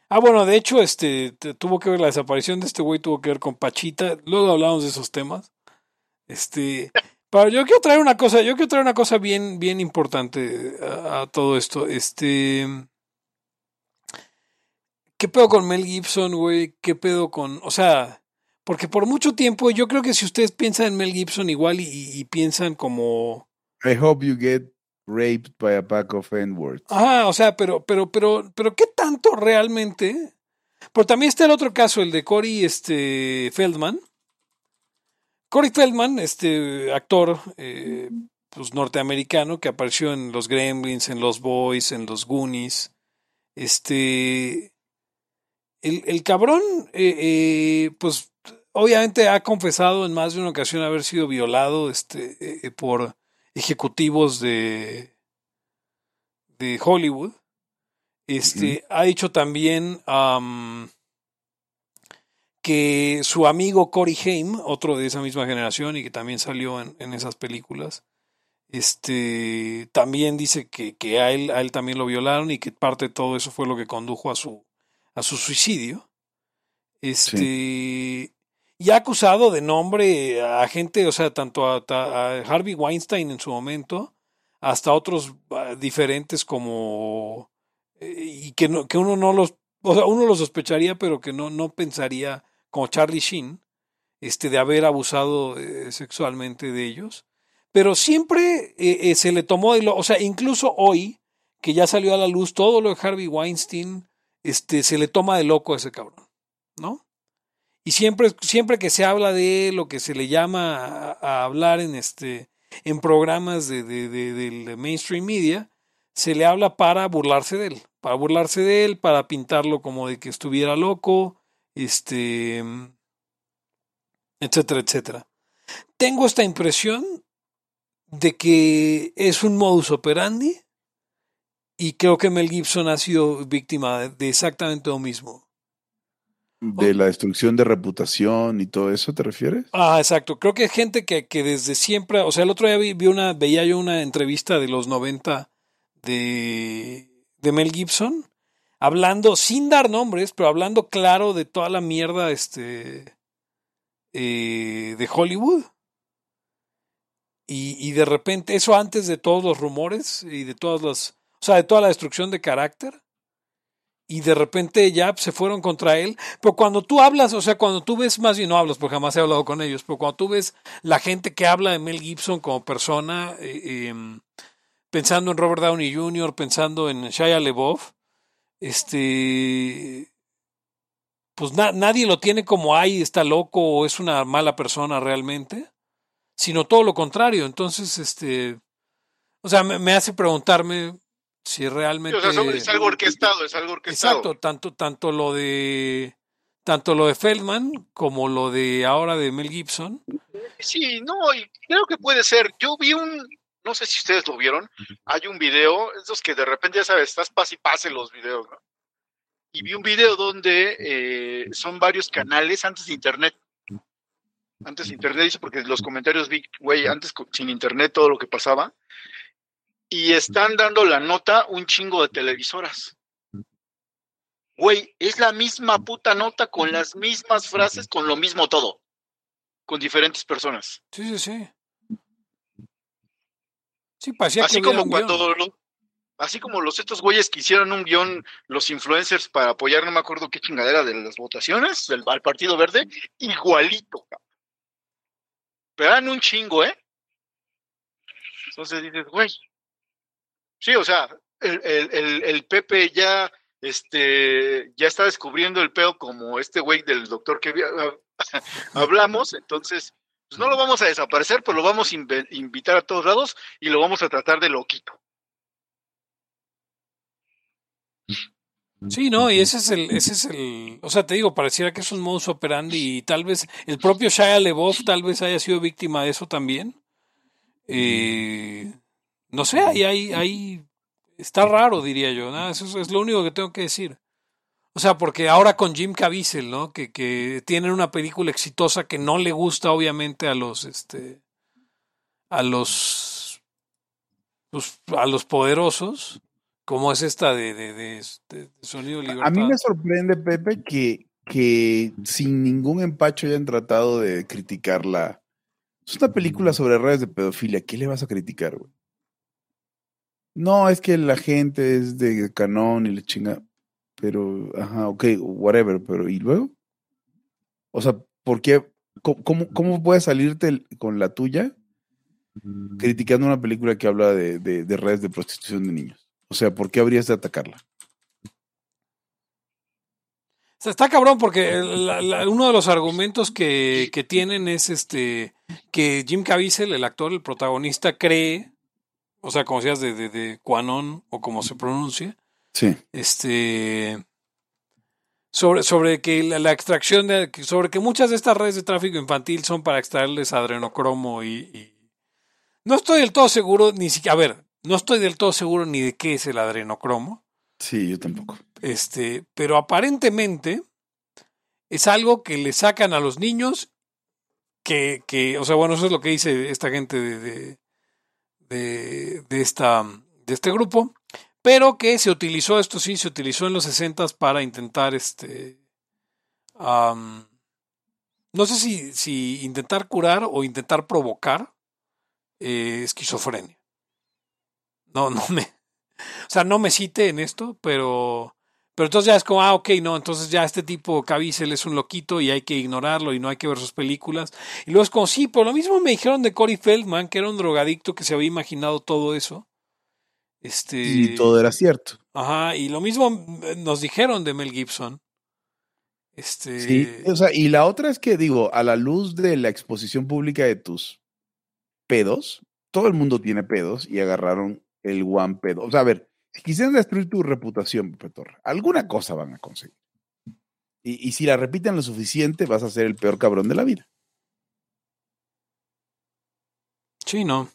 ah, bueno, de hecho, este, te- tuvo que ver la desaparición de este güey, tuvo que ver con Pachita, luego hablamos de esos temas, este, pero yo quiero traer una cosa, yo quiero traer una cosa bien, bien importante a, todo esto, este, ¿qué pedo con Mel Gibson, güey? ¿Qué pedo con, o sea, porque por mucho tiempo, yo creo que si ustedes piensan en Mel Gibson igual y piensan como I hope you get raped by a pack of N-words. Ah, o sea, pero, pero, pero, pero, ¿qué tanto realmente? Pero también está el otro caso, el de Cory este, Feldman. Cory Feldman, este actor eh, pues, norteamericano que apareció en los Gremlins, en los Boys, en los Goonies. Este. El, el cabrón, eh, eh, pues obviamente ha confesado en más de una ocasión haber sido violado este, por ejecutivos de, de Hollywood. Este, ha dicho también am, que su amigo Corey Haim, otro de esa misma generación y que también salió en, en esas películas, este, también dice que, que a, él, a él también lo violaron y que parte de todo eso fue lo que condujo a su, a su suicidio. Este, y ha acusado de nombre a gente, o sea, tanto a, Harvey Weinstein en su momento, hasta otros ah, diferentes como eh, y que no, que uno no los, o sea, uno los sospecharía, pero que no, no pensaría, como Charlie Sheen, este, de haber abusado eh, sexualmente de ellos. Pero siempre eh, eh, se le tomó de lo, o sea, incluso hoy, que ya salió a la luz todo lo de Harvey Weinstein, este, se le toma de loco a ese cabrón, ¿no? Y siempre, siempre que se habla de él, o que se le llama a, hablar en este, en programas de, de, de, del mainstream media, se le habla para burlarse de él, para burlarse de él, para pintarlo como de que estuviera loco, este, etcétera, etcétera. Tengo esta impresión de que es un modus operandi y creo que Mel Gibson ha sido víctima de exactamente lo mismo. De la destrucción de reputación y todo eso, ¿te refieres? Ah, exacto. Creo que hay gente que, que desde siempre, o sea, el otro día vi, vi una, veía yo una entrevista de los 90 de, de Mel Gibson, hablando, sin dar nombres, pero hablando claro de toda la mierda este, eh, de Hollywood. Y, y de repente, eso antes de todos los rumores y de todas las, o sea, de toda la destrucción de carácter. Y de repente ya se fueron contra él. Pero cuando tú hablas, o sea, cuando tú ves, más bien no hablas, porque jamás he hablado con ellos, pero cuando tú ves la gente que habla de Mel Gibson como persona, eh, eh, pensando en Robert Downey Jr., pensando en Shia LeBoff, este, pues na nadie lo tiene como, ay, está loco o es una mala persona realmente, sino todo lo contrario. Entonces, este, o sea, me hace preguntarme si realmente... O sea, es algo orquestado, es algo orquestado. Exacto, tanto, tanto lo de tanto lo de Feldman como lo de ahora de Mel Gibson. Sí, no, y creo que puede ser. Yo vi un, no sé si ustedes lo vieron, hay un video, esos que de repente ya sabes, estás pase y pase los videos, ¿no? Y vi un video donde eh, son varios canales antes de internet. Antes de internet, dice porque los comentarios vi, güey, antes sin internet todo lo que pasaba. Y están dando la nota un chingo de televisoras. Güey, es la misma puta nota con las mismas frases, con lo mismo todo. Con diferentes personas. Sí, sí, sí. Sí, parecía así que como cuando lo, así como los estos güeyes que hicieron un guion, los influencers para apoyar, no me acuerdo qué chingadera de las votaciones del al Partido Verde, igualito. Pero eran un chingo, ¿eh? Entonces dices, güey. Sí, o sea, el, el, el, Pepe ya, este, ya está descubriendo el peo como este güey del doctor que hablamos, entonces pues no lo vamos a desaparecer, pero lo vamos a invitar a todos lados y lo vamos a tratar de loquito. Sí, no, y ese es el, ese es el, o sea, te digo, pareciera que es un modus operandi y tal vez el propio Shia LeBoff tal vez haya sido víctima de eso también. Eh, no sé, ahí, ahí, ahí está raro, diría yo, ¿no? Eso es lo único que tengo que decir. O sea, porque ahora con Jim Caviezel, ¿no? Que, que tienen una película exitosa que no le gusta, obviamente, a los, este, a los, pues, a los poderosos, como es esta de, de, de, este, Sonido Libertad. A mí me sorprende, Pepe, que, que sin ningún empacho hayan tratado de criticarla. Es una película sobre redes de pedofilia. ¿Qué le vas a criticar, güey? No, es que la gente es de canon y le chinga. Pero, ajá, ok, whatever, pero ¿y luego? O sea, ¿por qué? ¿Cómo, cómo puedes salirte con la tuya criticando una película que habla de, de, redes de prostitución de niños? O sea, ¿por qué habrías de atacarla? O sea, está cabrón porque uno de los argumentos que, que, tienen es este que Jim Caviezel, el actor, el protagonista, cree, o sea, como decías, de, de, de Quanon o como se pronuncia, Sí. Este. Sobre, sobre que la, extracción de. Sobre que muchas de estas redes de tráfico infantil son para extraerles adrenocromo y, No estoy del todo seguro, ni siquiera. A ver, no estoy del todo seguro ni de qué es el adrenocromo. Sí, yo tampoco. Este, pero aparentemente es algo que le sacan a los niños que, que o sea, bueno, eso es lo que dice esta gente de, de, de, de esta, de este grupo, pero que se utilizó, esto sí, se utilizó en los 60 para intentar, este, no sé si, si, intentar curar o intentar provocar eh, esquizofrenia. No, no me, o sea, no me cite en esto, pero, pero entonces ya es como, ah, ok, no, entonces ya este tipo Caviezel es un loquito y hay que ignorarlo y no hay que ver sus películas. Y luego es como, sí, por lo mismo me dijeron de Corey Feldman, que era un drogadicto que se había imaginado todo eso. Este, y todo era cierto. Ajá, y lo mismo eh, nos dijeron de Mel Gibson. Este... Sí, o sea, y la otra es que digo, a la luz de la exposición pública de tus pedos, todo el mundo tiene pedos y agarraron el one pedo. O sea, a ver, quisieran destruir tu reputación, Petor, alguna cosa van a conseguir. Y, y si la repiten lo suficiente, vas a ser el peor cabrón de la vida. Sí, no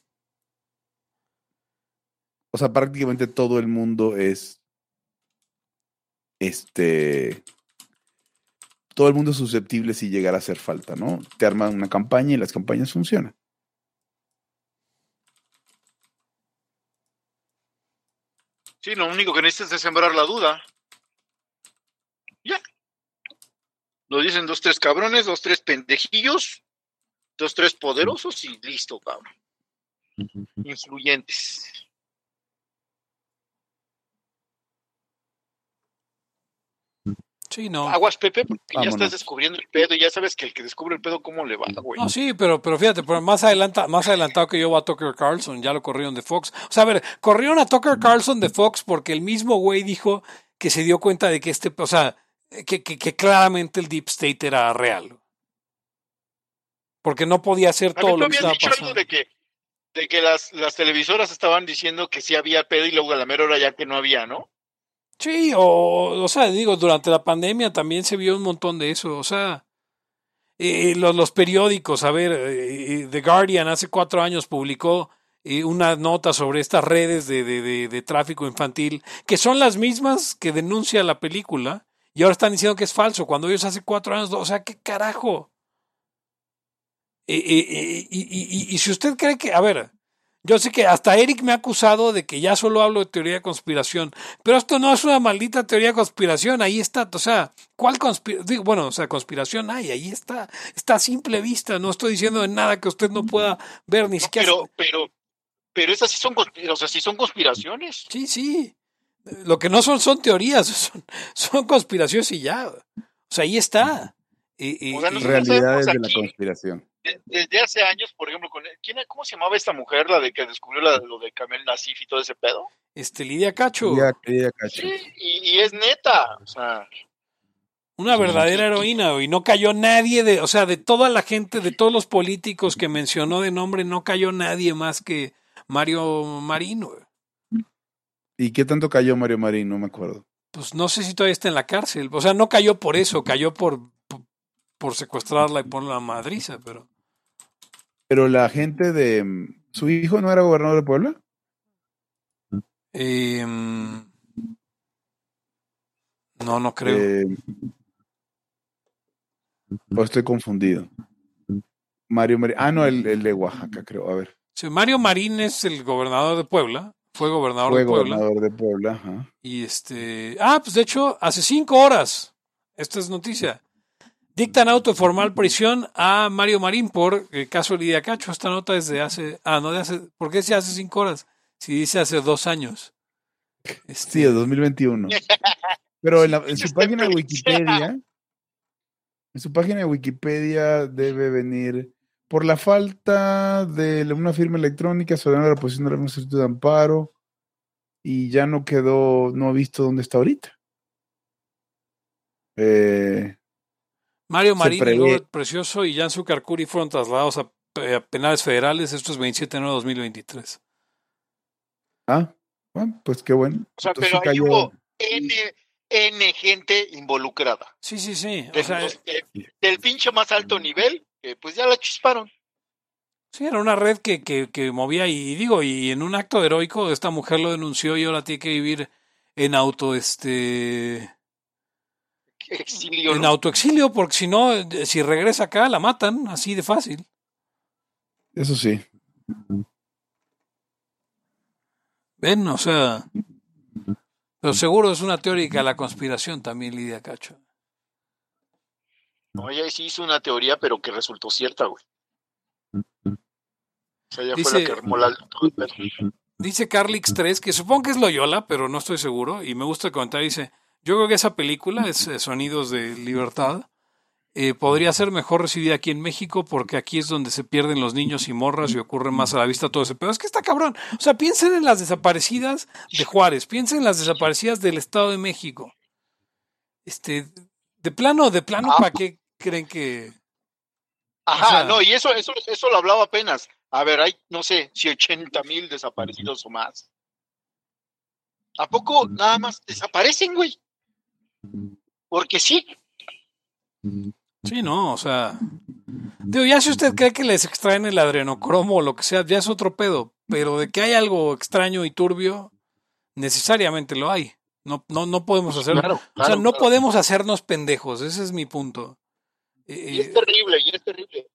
o sea, prácticamente todo el mundo es, este, todo el mundo es susceptible si llegara a hacer falta, ¿no? Te arman una campaña y las campañas funcionan. Sí, lo único que necesitas es sembrar la duda. Ya. Lo dicen dos, tres cabrones, dos, tres pendejillos, dos, tres poderosos y listo, cabrón. Influyentes. Sí, no. Aguas, Pepe, porque ya estás descubriendo el pedo y ya sabes que el que descubre el pedo, ¿cómo le va, güey? No, sí, pero, pero fíjate, pero más, adelanta, más adelantado que yo va a Tucker Carlson, ya lo corrieron de Fox. O sea, a ver, corrieron a Tucker Carlson de Fox porque el mismo güey dijo que se dio cuenta de que este, o sea, que, que, que claramente el Deep State era real. Porque no podía hacer todo lo que estaba pasando. de que, de que las, las televisoras estaban diciendo que sí había pedo y luego a la mera hora ya que no había, ¿no? Sí, o, o sea, digo, durante la pandemia también se vio un montón de eso, o sea, eh, los, los, periódicos, a ver, eh, The Guardian hace cuatro años publicó eh, una nota sobre estas redes de, de, de, de, tráfico infantil, que son las mismas que denuncia la película, y ahora están diciendo que es falso, cuando ellos hace cuatro años, o sea, ¿qué carajo? y, y, y, y si usted cree que, a ver, yo sé que hasta Eric me ha acusado de que ya solo hablo de teoría de conspiración, pero esto no es una maldita teoría de conspiración, ahí está, o sea, ¿cuál conspiración? Bueno, o sea, conspiración hay, ahí está, está a simple vista, no estoy diciendo de nada que usted no pueda ver ni siquiera. Pero, pero, pero esas sí son, o sea, sí son conspiraciones. Sí, sí. Lo que no son son teorías, son, son conspiraciones y ya. O sea, ahí está. Y, y, Realidades de la conspiración. Desde hace años, por ejemplo, con ¿quién, ¿cómo se llamaba esta mujer, la de que descubrió la, lo de Camel Nasif y todo ese pedo? Este, Lidia Cacho. Lidia, Lidia Cacho. Sí, y, y es neta, o sea, Una verdadera heroína, y no cayó nadie de, o sea, de toda la gente, de todos los políticos que mencionó de nombre, no cayó nadie más que Mario Marino. ¿Y qué tanto cayó Mario Marín? No me acuerdo. Pues no sé si todavía está en la cárcel. O sea, no cayó por eso, cayó por, por, por secuestrarla y ponerla a madriza, pero. Pero la gente de. ¿Su hijo no era gobernador de Puebla? Eh, no, no creo. Eh, o estoy confundido. Mario Marín. Ah, no, el, el de Oaxaca, creo. A ver. Sí, Mario Marín es el gobernador de Puebla. Fue gobernador Fue de Puebla. gobernador de Puebla. Ajá. Y este. Ah, pues de hecho, hace cinco horas. Esta es noticia. Dictan auto formal prisión a Mario Marín por el caso Lidia Cacho. Esta nota es de hace. Ah, no de hace. ¿Por qué hace cinco horas? Si dice hace dos años. Este, Sí, de 2021. Pero en, la- en su página de Wikipedia, en su página de Wikipedia debe venir por la falta de una firma electrónica sobre la posición de la solicitud de amparo y ya no quedó, no ha visto dónde está ahorita. Eh, Mario Marín y prevé- Robert Precioso y Jan Zucarcuri fueron trasladados a, a penales federales. Esto es 27 de enero de 2023. ah, bueno, pues qué bueno. o sea, Entonces pero ahí cayó- hubo N, N gente involucrada. Sí, sí, sí. O sea, de- del pinche más alto nivel, que pues ya la chisparon. Sí, era una red que, que, que movía y digo, y en un acto heroico esta mujer lo denunció y ahora tiene que vivir en auto, este, Exilio, en ¿no? autoexilio, porque si no, si regresa acá la matan, así de fácil. Eso sí. Ven, o sea, pero seguro es una teórica la conspiración también, Lidia Cacho. No, ella sí hizo una teoría, pero que resultó cierta, güey. O sea, ella fue Dice- la que armó la... Dice Carlix 3, que supongo que es Loyola, pero no estoy seguro, y me gusta el comentario, dice, yo creo que esa película es eh, Sonidos de Libertad, eh, podría ser mejor recibida aquí en México porque aquí es donde se pierden los niños y morras y ocurre más a la vista todo ese pedo. Es que está cabrón. O sea, piensen en las desaparecidas de Juárez, piensen en las desaparecidas del Estado de México. Este, de plano, de plano, Ah. ¿para qué creen que...? Ajá, O sea- no, y eso, eso, eso lo hablaba apenas. A ver, hay, no sé, si 80 mil desaparecidos o más. ¿A poco nada más desaparecen, güey? Porque sí. Sí, no, o sea... Digo, ya si usted cree que les extraen el adrenocromo o lo que sea, ya es otro pedo. Pero de que hay algo extraño y turbio, necesariamente lo hay. No, no, no podemos hacer... Claro, o sea, no claro. podemos hacernos pendejos, ese es mi punto. Eh, Y es terrible, y es terrible.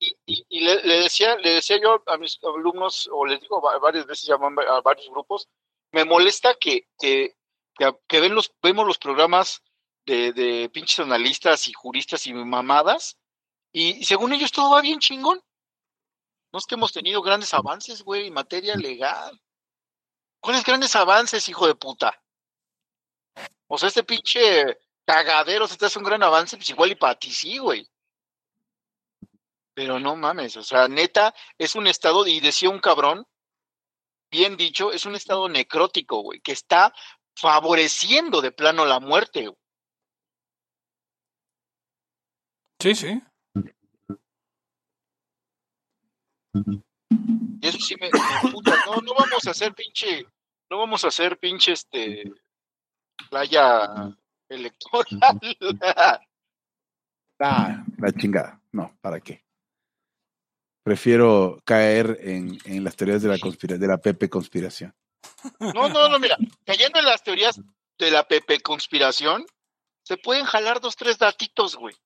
Y, y, y le, le decía, le decía yo a mis alumnos, o les digo va- varias veces, a varios grupos, me molesta que, que, que, ven los, vemos los programas de, pinches analistas y juristas y mamadas, y, según ellos todo va bien chingón. No es que hemos tenido grandes avances, güey, en materia legal. ¿Cuáles grandes avances, hijo de puta? O sea, este pinche cagadero, si te hace un gran avance, pues igual y para ti sí, güey. Pero no mames, o sea, neta, es un estado, y decía un cabrón, bien dicho, es un estado necrótico, güey, que está favoreciendo de plano la muerte. Sí, sí. Y eso sí me, me puta, no, no vamos a hacer pinche, no vamos a hacer pinche este playa electoral. Ah, la chingada. No, ¿para qué? Prefiero caer en, en las teorías de la conspira de la Pepe conspiración. No, no, no, mira, cayendo en las teorías de la Pepe conspiración, se pueden jalar dos, tres datitos, güey,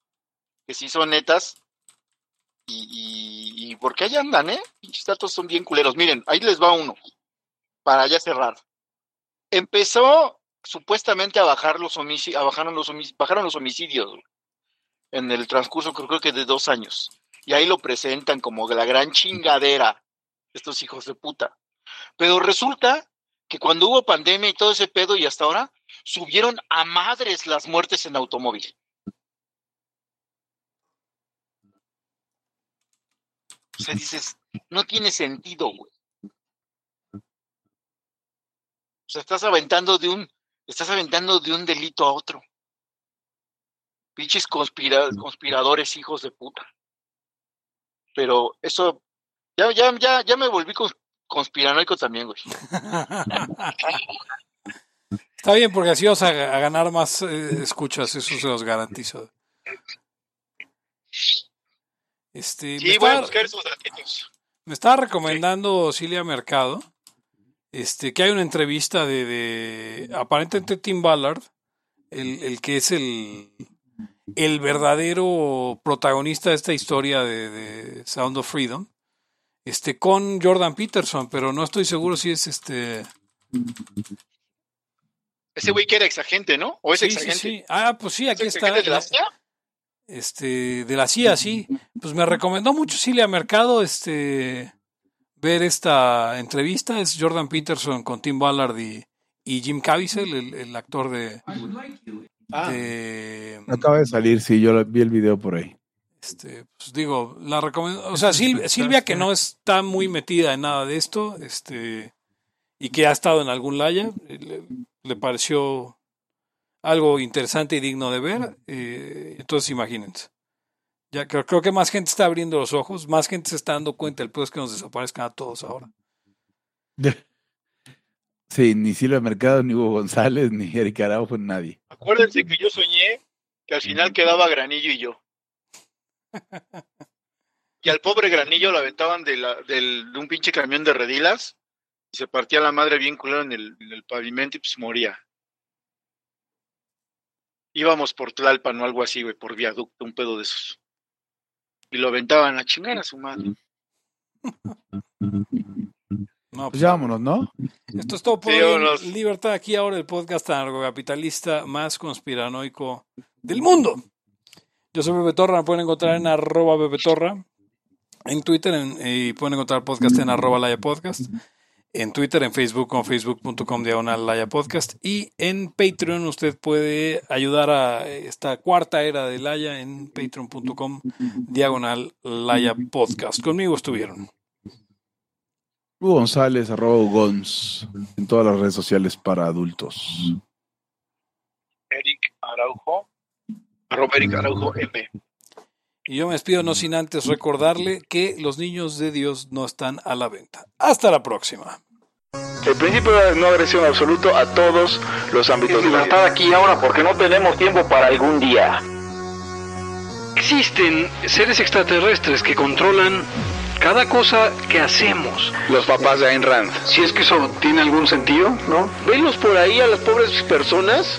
que sí son netas. Y, y, y porque ahí andan, ¿eh? Pinches datos son bien culeros. Miren, ahí les va uno, para ya cerrar. Empezó supuestamente a bajar los homicidios, bajaron los, homic- bajaron los homicidios en el transcurso, creo que de dos años. Y ahí lo presentan como la gran chingadera, estos hijos de puta. Pero resulta que cuando hubo pandemia y todo ese pedo y hasta ahora, subieron a madres las muertes en automóvil. O sea, dices, no tiene sentido, güey. O sea, estás aventando de un, estás aventando de un delito a otro. Pinches conspira- conspiradores, hijos de puta. Pero eso, ya, ya, ya, ya me volví conspiranoico también, güey. Está bien, porque así vas a, a ganar más eh, escuchas, eso se los garantizo. Este, me, Sí, voy a estaba, buscar esos datitos. me estaba recomendando Cilia Mercado este, que hay una entrevista de, de aparentemente Tim Ballard, el, el que es el, el verdadero protagonista de esta historia de, de Sound of Freedom, este, con Jordan Peterson, pero no estoy seguro si es este. Ese güey que era exagente, ¿no? ¿O es Sí, exagente? sí. Ah, pues sí, aquí ¿Es está. de la CIA? Este, de la CIA, sí. Pues me recomendó mucho Cilia Mercado, este, ver esta entrevista. Es Jordan Peterson con Tim Ballard y, y Jim Caviezel, el, el actor de, Ah, de, acaba de salir, sí, yo la- vi el video por ahí. Este, pues digo, la recomiendo. O sea, Sil- Silvia que no está muy metida en nada de esto, este, y que ha estado en algún laya, le, le pareció algo interesante y digno de ver. eh, entonces, imagínense. Ya creo, creo que más gente está abriendo los ojos, más gente se está dando cuenta del pues que nos desaparezcan a todos ahora. Sí, ni Silvia Mercado, ni Hugo González, ni Eric Araujo, nadie. Acuérdense que yo soñé que al final quedaba Granillo y yo. Y al pobre Granillo lo aventaban de, la, del- de un pinche camión de redilas y se partía la madre bien culero en el, en el pavimento y pues moría. Íbamos por Tlalpan o algo así, güey, por viaducto, un pedo de esos. Y lo aventaban a chingar a su madre. No, Pues ya vámonos, ¿no? Esto es todo por Sí, hoy. Libertad. Aquí ahora el podcast anarcocapitalista más conspiranoico del mundo. Yo soy Pepe Torra, me pueden encontrar en arroba Pepe Torra, en Twitter en- y pueden encontrar el podcast en arroba Laya Podcast, en Twitter, en Facebook con facebook.com diagonal Laya Podcast y en Patreon usted puede ayudar a esta cuarta era de Laya en patreon.com diagonal Laya Podcast. Conmigo estuvieron. Hugo González, arroba Gons, en todas las redes sociales para adultos. Eric Araujo, arroba Eric Araujo M. Y yo me despido no sin antes recordarle que los niños de Dios no están a la venta. Hasta la próxima. El principio de no agresión absoluto a todos los ámbitos de la vida. aquí ahora porque no tenemos tiempo para algún día. Existen seres extraterrestres que controlan cada cosa que hacemos. Los papás de Ayn Rand. Si es que eso tiene algún sentido, ¿no? Venlos por ahí a las pobres personas